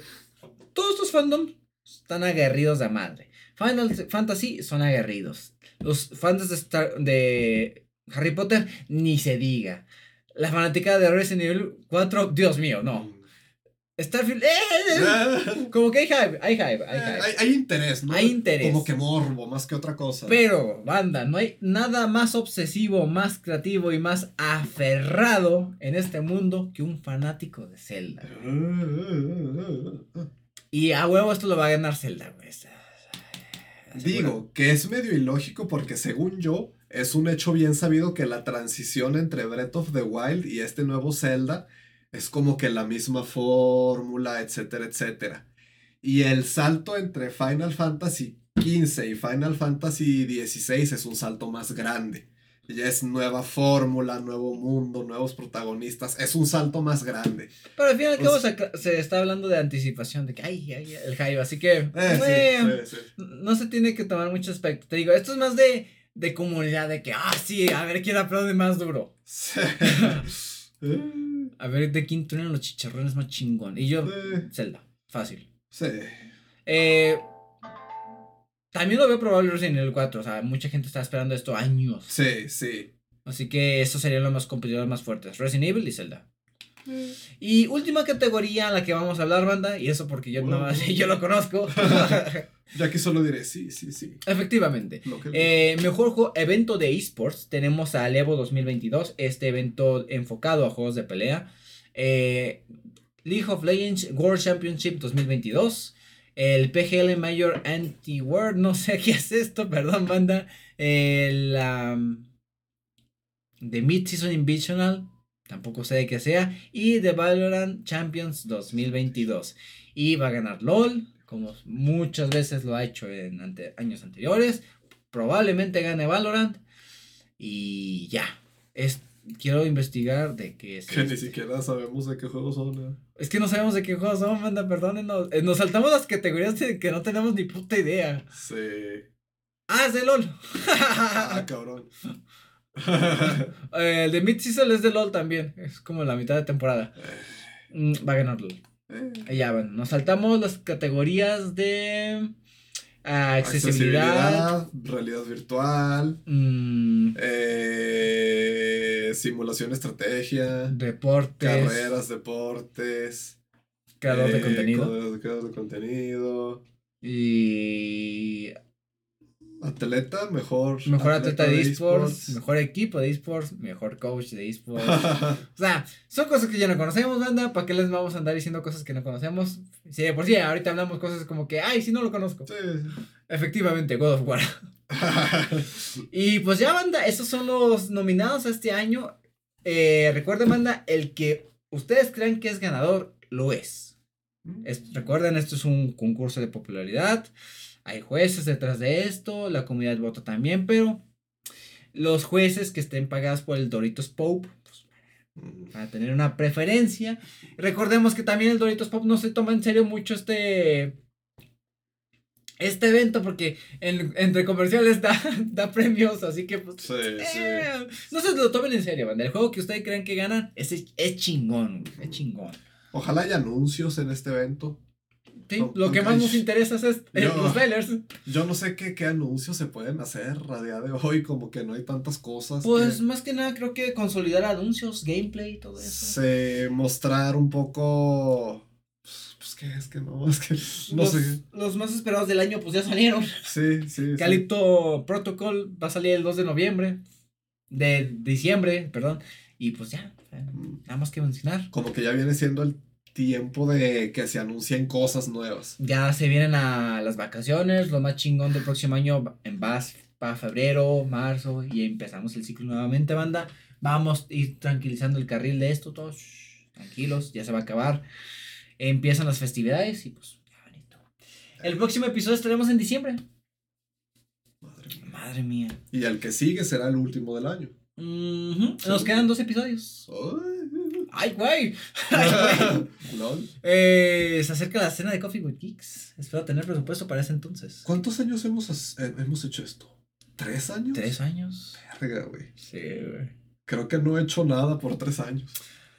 todos estos fandoms están aguerridos de madre. Final Fantasy son aguerridos. Los fans de, Star- de Harry Potter ni se diga. La fanática de Resident Evil 4, Dios mío, no. Starfield. ¡eh! Eh, Como que hay hype, hay hype, hay hype. hay, hay interés, ¿no? Hay interés. Como que morbo, más que otra cosa. Pero, banda, no hay nada más obsesivo, más creativo y más aferrado en este mundo que un fanático de Zelda. Y a huevo esto lo va a ganar Zelda, güey. Digo que es medio ilógico porque según yo es un hecho bien sabido que la transición entre Breath of the Wild y este nuevo Zelda es como que la misma fórmula, etcétera, etcétera. Y el salto entre Final Fantasy XV y Final Fantasy XVI es un salto más grande. Ya es nueva fórmula, nuevo mundo, nuevos protagonistas. Es un salto más grande. Pero al fin y al Pues- cabo se, se está hablando de anticipación, de que ay, ay, el hype. Así que, Eh, bueno, sí, sí, sí. no se tiene que tomar mucho aspecto. Te digo, esto es más de, de comunidad, de que, ah, sí, a ver quién aplaude más duro. Sí. A ver de quién tienen los chicharrones más chingón. Y yo, Zelda, fácil. sí. Eh, también lo veo probable Resident Evil 4. O sea, mucha gente está esperando esto años. Sí, sí. Así que estos serían los más competidores más fuertes. Resident Evil y Zelda. Y última categoría a la que vamos a hablar, banda. Y eso porque yo, no, yo lo conozco. Ya aquí solo diré sí, sí, sí. Efectivamente. Que Eh, mejor juego, evento de esports. Tenemos al Evo 2022. Este evento enfocado a juegos de pelea. Eh, League of Legends World Championship 2022. El PGL Major Anti-World. No sé qué es esto, perdón, banda. El um, The Mid-Season Invitational. Tampoco sé de qué sea. Y The Valorant Champions 2022. Y va a ganar LOL. Como muchas veces lo ha hecho en ante- años anteriores. Probablemente gane Valorant. Y ya. Es, quiero investigar de qué es. que ni este. siquiera sabemos de qué juegos son. ¿eh? Es que no sabemos de qué juegos son, manda, perdónenos. Eh, Nos saltamos las categorías de que no tenemos ni puta idea. Sí. Ah, es de LOL. Ah, cabrón. Eh, el de Mid-Season es de LOL también. Es como la mitad de temporada. Mm, va a ganar LOL. Eh, Y Ya, bueno, nos saltamos las categorías de ah, accesibilidad, accesibilidad, realidad virtual, mm, eh, simulación, estrategia, deportes, carreras, deportes, creador de eh, contenido. co- creador de contenido, y atleta, mejor, mejor atleta de esports, mejor equipo de esports, mejor coach de esports. O sea, son cosas que ya no conocemos, banda. ¿Para qué les vamos a andar diciendo cosas que no conocemos? Si de por sí ahorita hablamos cosas como que, ay, si no lo conozco. Sí. Efectivamente, God of War. Y pues ya, banda, esos son los nominados a este año. Eh, recuerden, banda, el que ustedes crean que es ganador, lo es. Es- recuerden, esto es un concurso de popularidad. Hay jueces detrás de esto, la comunidad vota también, pero los jueces que estén pagados por el Doritos Pope pues, van a tener una preferencia. Recordemos que también el Doritos Pop no se toma en serio mucho este este evento porque en- entre comerciales da, da premios, así que pues Sí, sí. eh, no se lo tomen en serio, banda. El juego que ustedes creen que ganan es, es chingón, es chingón. Ojalá haya anuncios en este evento. Sí, No, lo que más nos interesa es yo- los trailers. Yo no sé qué, qué anuncios se pueden hacer a día de hoy, como que no hay tantas cosas. Pues que- más que nada creo que consolidar anuncios, gameplay y todo eso. se mostrar un poco pues qué es que no es que no los, sé los más esperados del año pues ya salieron. sí sí, sí. Calipto Protocol va a salir el 2 de noviembre. De diciembre, perdón. Y pues ya, Mm, nada más que mencionar. como que ya viene siendo el tiempo de que se anuncien cosas nuevas Ya se vienen a las vacaciones, lo más chingón del próximo año en vas para febrero, marzo y empezamos el ciclo nuevamente, banda. Vamos a ir tranquilizando el carril de esto, todos shh, tranquilos, ya se va a acabar. Empiezan las festividades y pues ya bonito. El próximo episodio estaremos en diciembre. madre mía Madre mía. y el que sigue será el último del año Ujú, Nos quedan dos episodios. Ay. ¡Ay, güey! ¡Ay, güey! Eh, se acerca la cena de Coffee with Geeks. Espero tener presupuesto para ese entonces. ¿cuántos años hemos, eh, hemos hecho esto? ¿tres años? ¿Tres años? Verga, güey Sí, güey. creo que no he hecho nada por tres años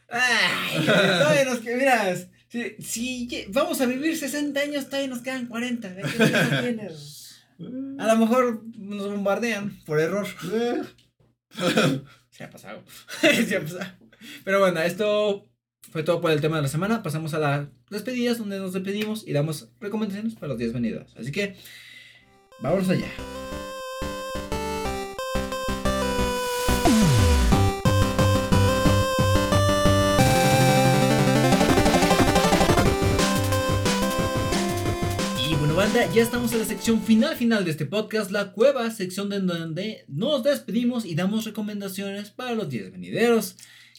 Ay, todavía nos quedan, mira, si, si vamos a vivir 60 años, todavía nos quedan 40. ¿de qué tienes? A lo mejor nos bombardean por error. Se ha pasado. Se ha pasado. Pero bueno, esto fue todo por el tema de la semana. Pasamos a las despedidas donde nos despedimos y damos recomendaciones para los días venidos. Así que, vamos allá. Y bueno, banda, ya estamos en la sección final final de este podcast, la cueva, sección de donde nos despedimos y damos recomendaciones para los días venideros.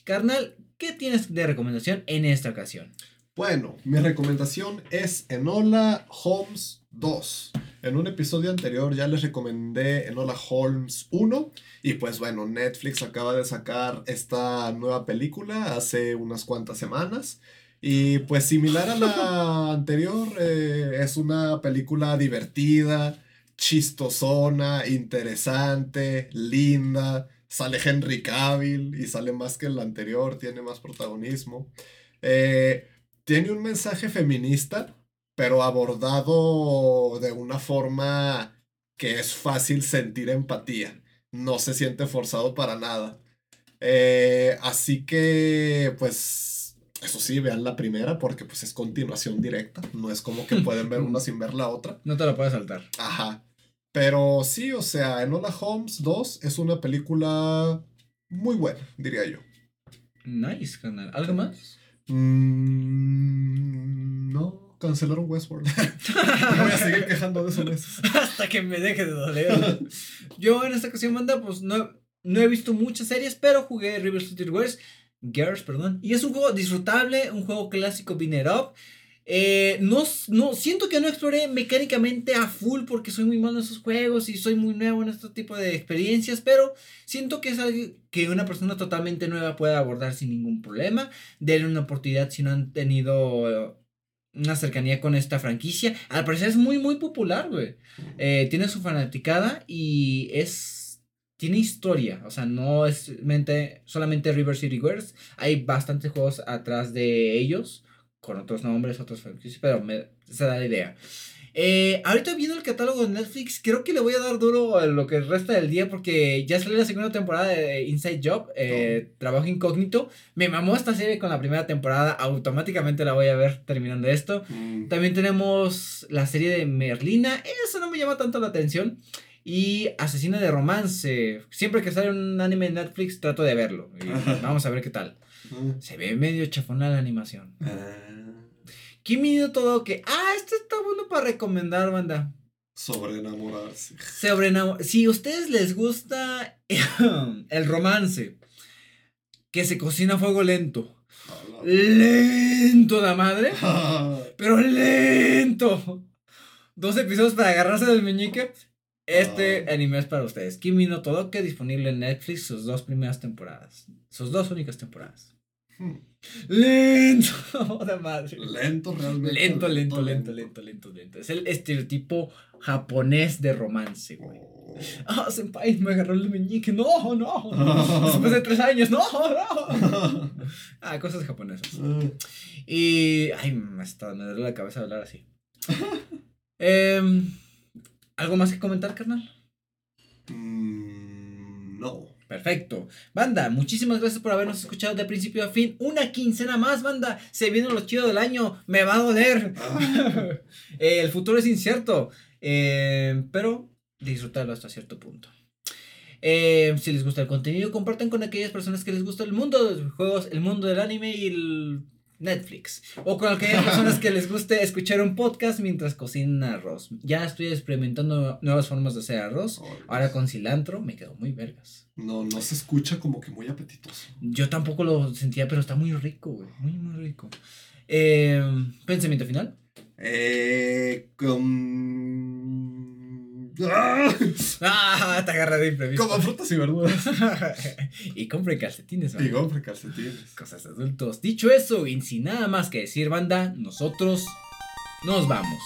Carnal, ¿qué tienes de recomendación en esta ocasión? Bueno, mi recomendación es Enola Holmes 2. En un episodio anterior ya les recomendé Enola Holmes 1 y pues bueno, Netflix acaba de sacar esta nueva película hace unas cuantas semanas y pues similar a la anterior, eh, es una película divertida, chistosona, interesante, linda. Sale Henry Cavill y sale más que el anterior, tiene más protagonismo. Eh, tiene un mensaje feminista, pero abordado de una forma que es fácil sentir empatía. No se siente forzado para nada. Eh, así que, pues, eso sí, vean la primera porque pues es continuación directa. No es como que pueden ver una sin ver la otra. No te la puedes saltar. Ajá. Pero sí, o sea, Enola Holmes 2 es una película muy buena, diría yo. Nice, canal. ¿Algo más? Mm, no, cancelaron Westworld. Me voy a seguir quejando de eso meses. Hasta que me deje de doler. Yo en esta ocasión, manda, pues no, no he visto muchas series, pero jugué River City Girls, Girls, perdón. Y es un juego disfrutable, un juego clásico Binner Up. Eh, no, no, siento que no exploré mecánicamente a full porque soy muy malo en esos juegos y soy muy nuevo en este tipo de experiencias, pero siento que es algo que una persona totalmente nueva puede abordar sin ningún problema. Denle una oportunidad si no han tenido una cercanía con esta franquicia. Al parecer es muy, muy popular, güey. Eh, tiene su fanaticada y es. Tiene historia, o sea, no es mente, solamente River City Girls. Hay bastantes juegos atrás de ellos con otros nombres, otros franquicias, pero me, se da la idea. Eh, ahorita viendo el catálogo de Netflix, creo que le voy a dar duro a lo que resta del día porque ya salió la segunda temporada de Inside Job, eh, Trabajo Incógnito. Me mamó esta serie con la primera temporada, automáticamente la voy a ver terminando esto. Mm. También tenemos la serie de Merlina, eso no me llama tanto la atención. Y Asesina de Romance. Siempre que sale un anime en Netflix trato de verlo. Y vamos a ver qué tal. Mm. Se ve medio chafona la animación. Ah, Kimi no todo que. Ah, esto está bueno para recomendar, banda. sobre enamorarse. Sobre enamo- Si a ustedes les gusta el romance, que se cocina a fuego lento. Lento la madre, pero lento. Dos episodios para agarrarse del meñique. Este Ah. anime es para ustedes. Kimi no Todoke disponible en Netflix sus dos primeras temporadas. Sus dos únicas temporadas. Hmm. Lento, madre. Lento realmente. Lento, lento, lento, lento, lento, lento. Es el estereotipo japonés de romance, güey. Oh. Ah, senpai, me agarró el meñique. No, no. Después de tres años, no, no. Ah, cosas japonesas. Y. Ay, me, está, me duele la cabeza hablar así. Em, ¿Algo más que comentar, carnal? Mm, no. Perfecto. Banda, muchísimas gracias por habernos escuchado de principio a fin. Una quincena más, banda. Se viene lo chido del año. Me va a doler. Eh, el futuro es incierto. eh, pero disfrutarlo hasta cierto punto. Eh, si les gusta el contenido, compartan con aquellas personas que les gusta el mundo de los juegos, el mundo del anime y el Netflix. O con aquellas personas que les guste escuchar un podcast mientras cocinan arroz. Ya estoy experimentando nuevas formas de hacer arroz. Ay, Ahora con cilantro me quedó muy vergas. No, no se escucha como que muy apetitoso. Yo tampoco lo sentía, pero está muy rico, güey. Muy, muy rico. Eh, Pensamiento final. Eh, con... ¡Ah! Ah, te agarra de imprevisto. Como frutas y verduras. y compre calcetines, Y banda. compre calcetines. Cosas de adultos. Dicho eso, y sin nada más que decir, banda, nosotros nos vamos.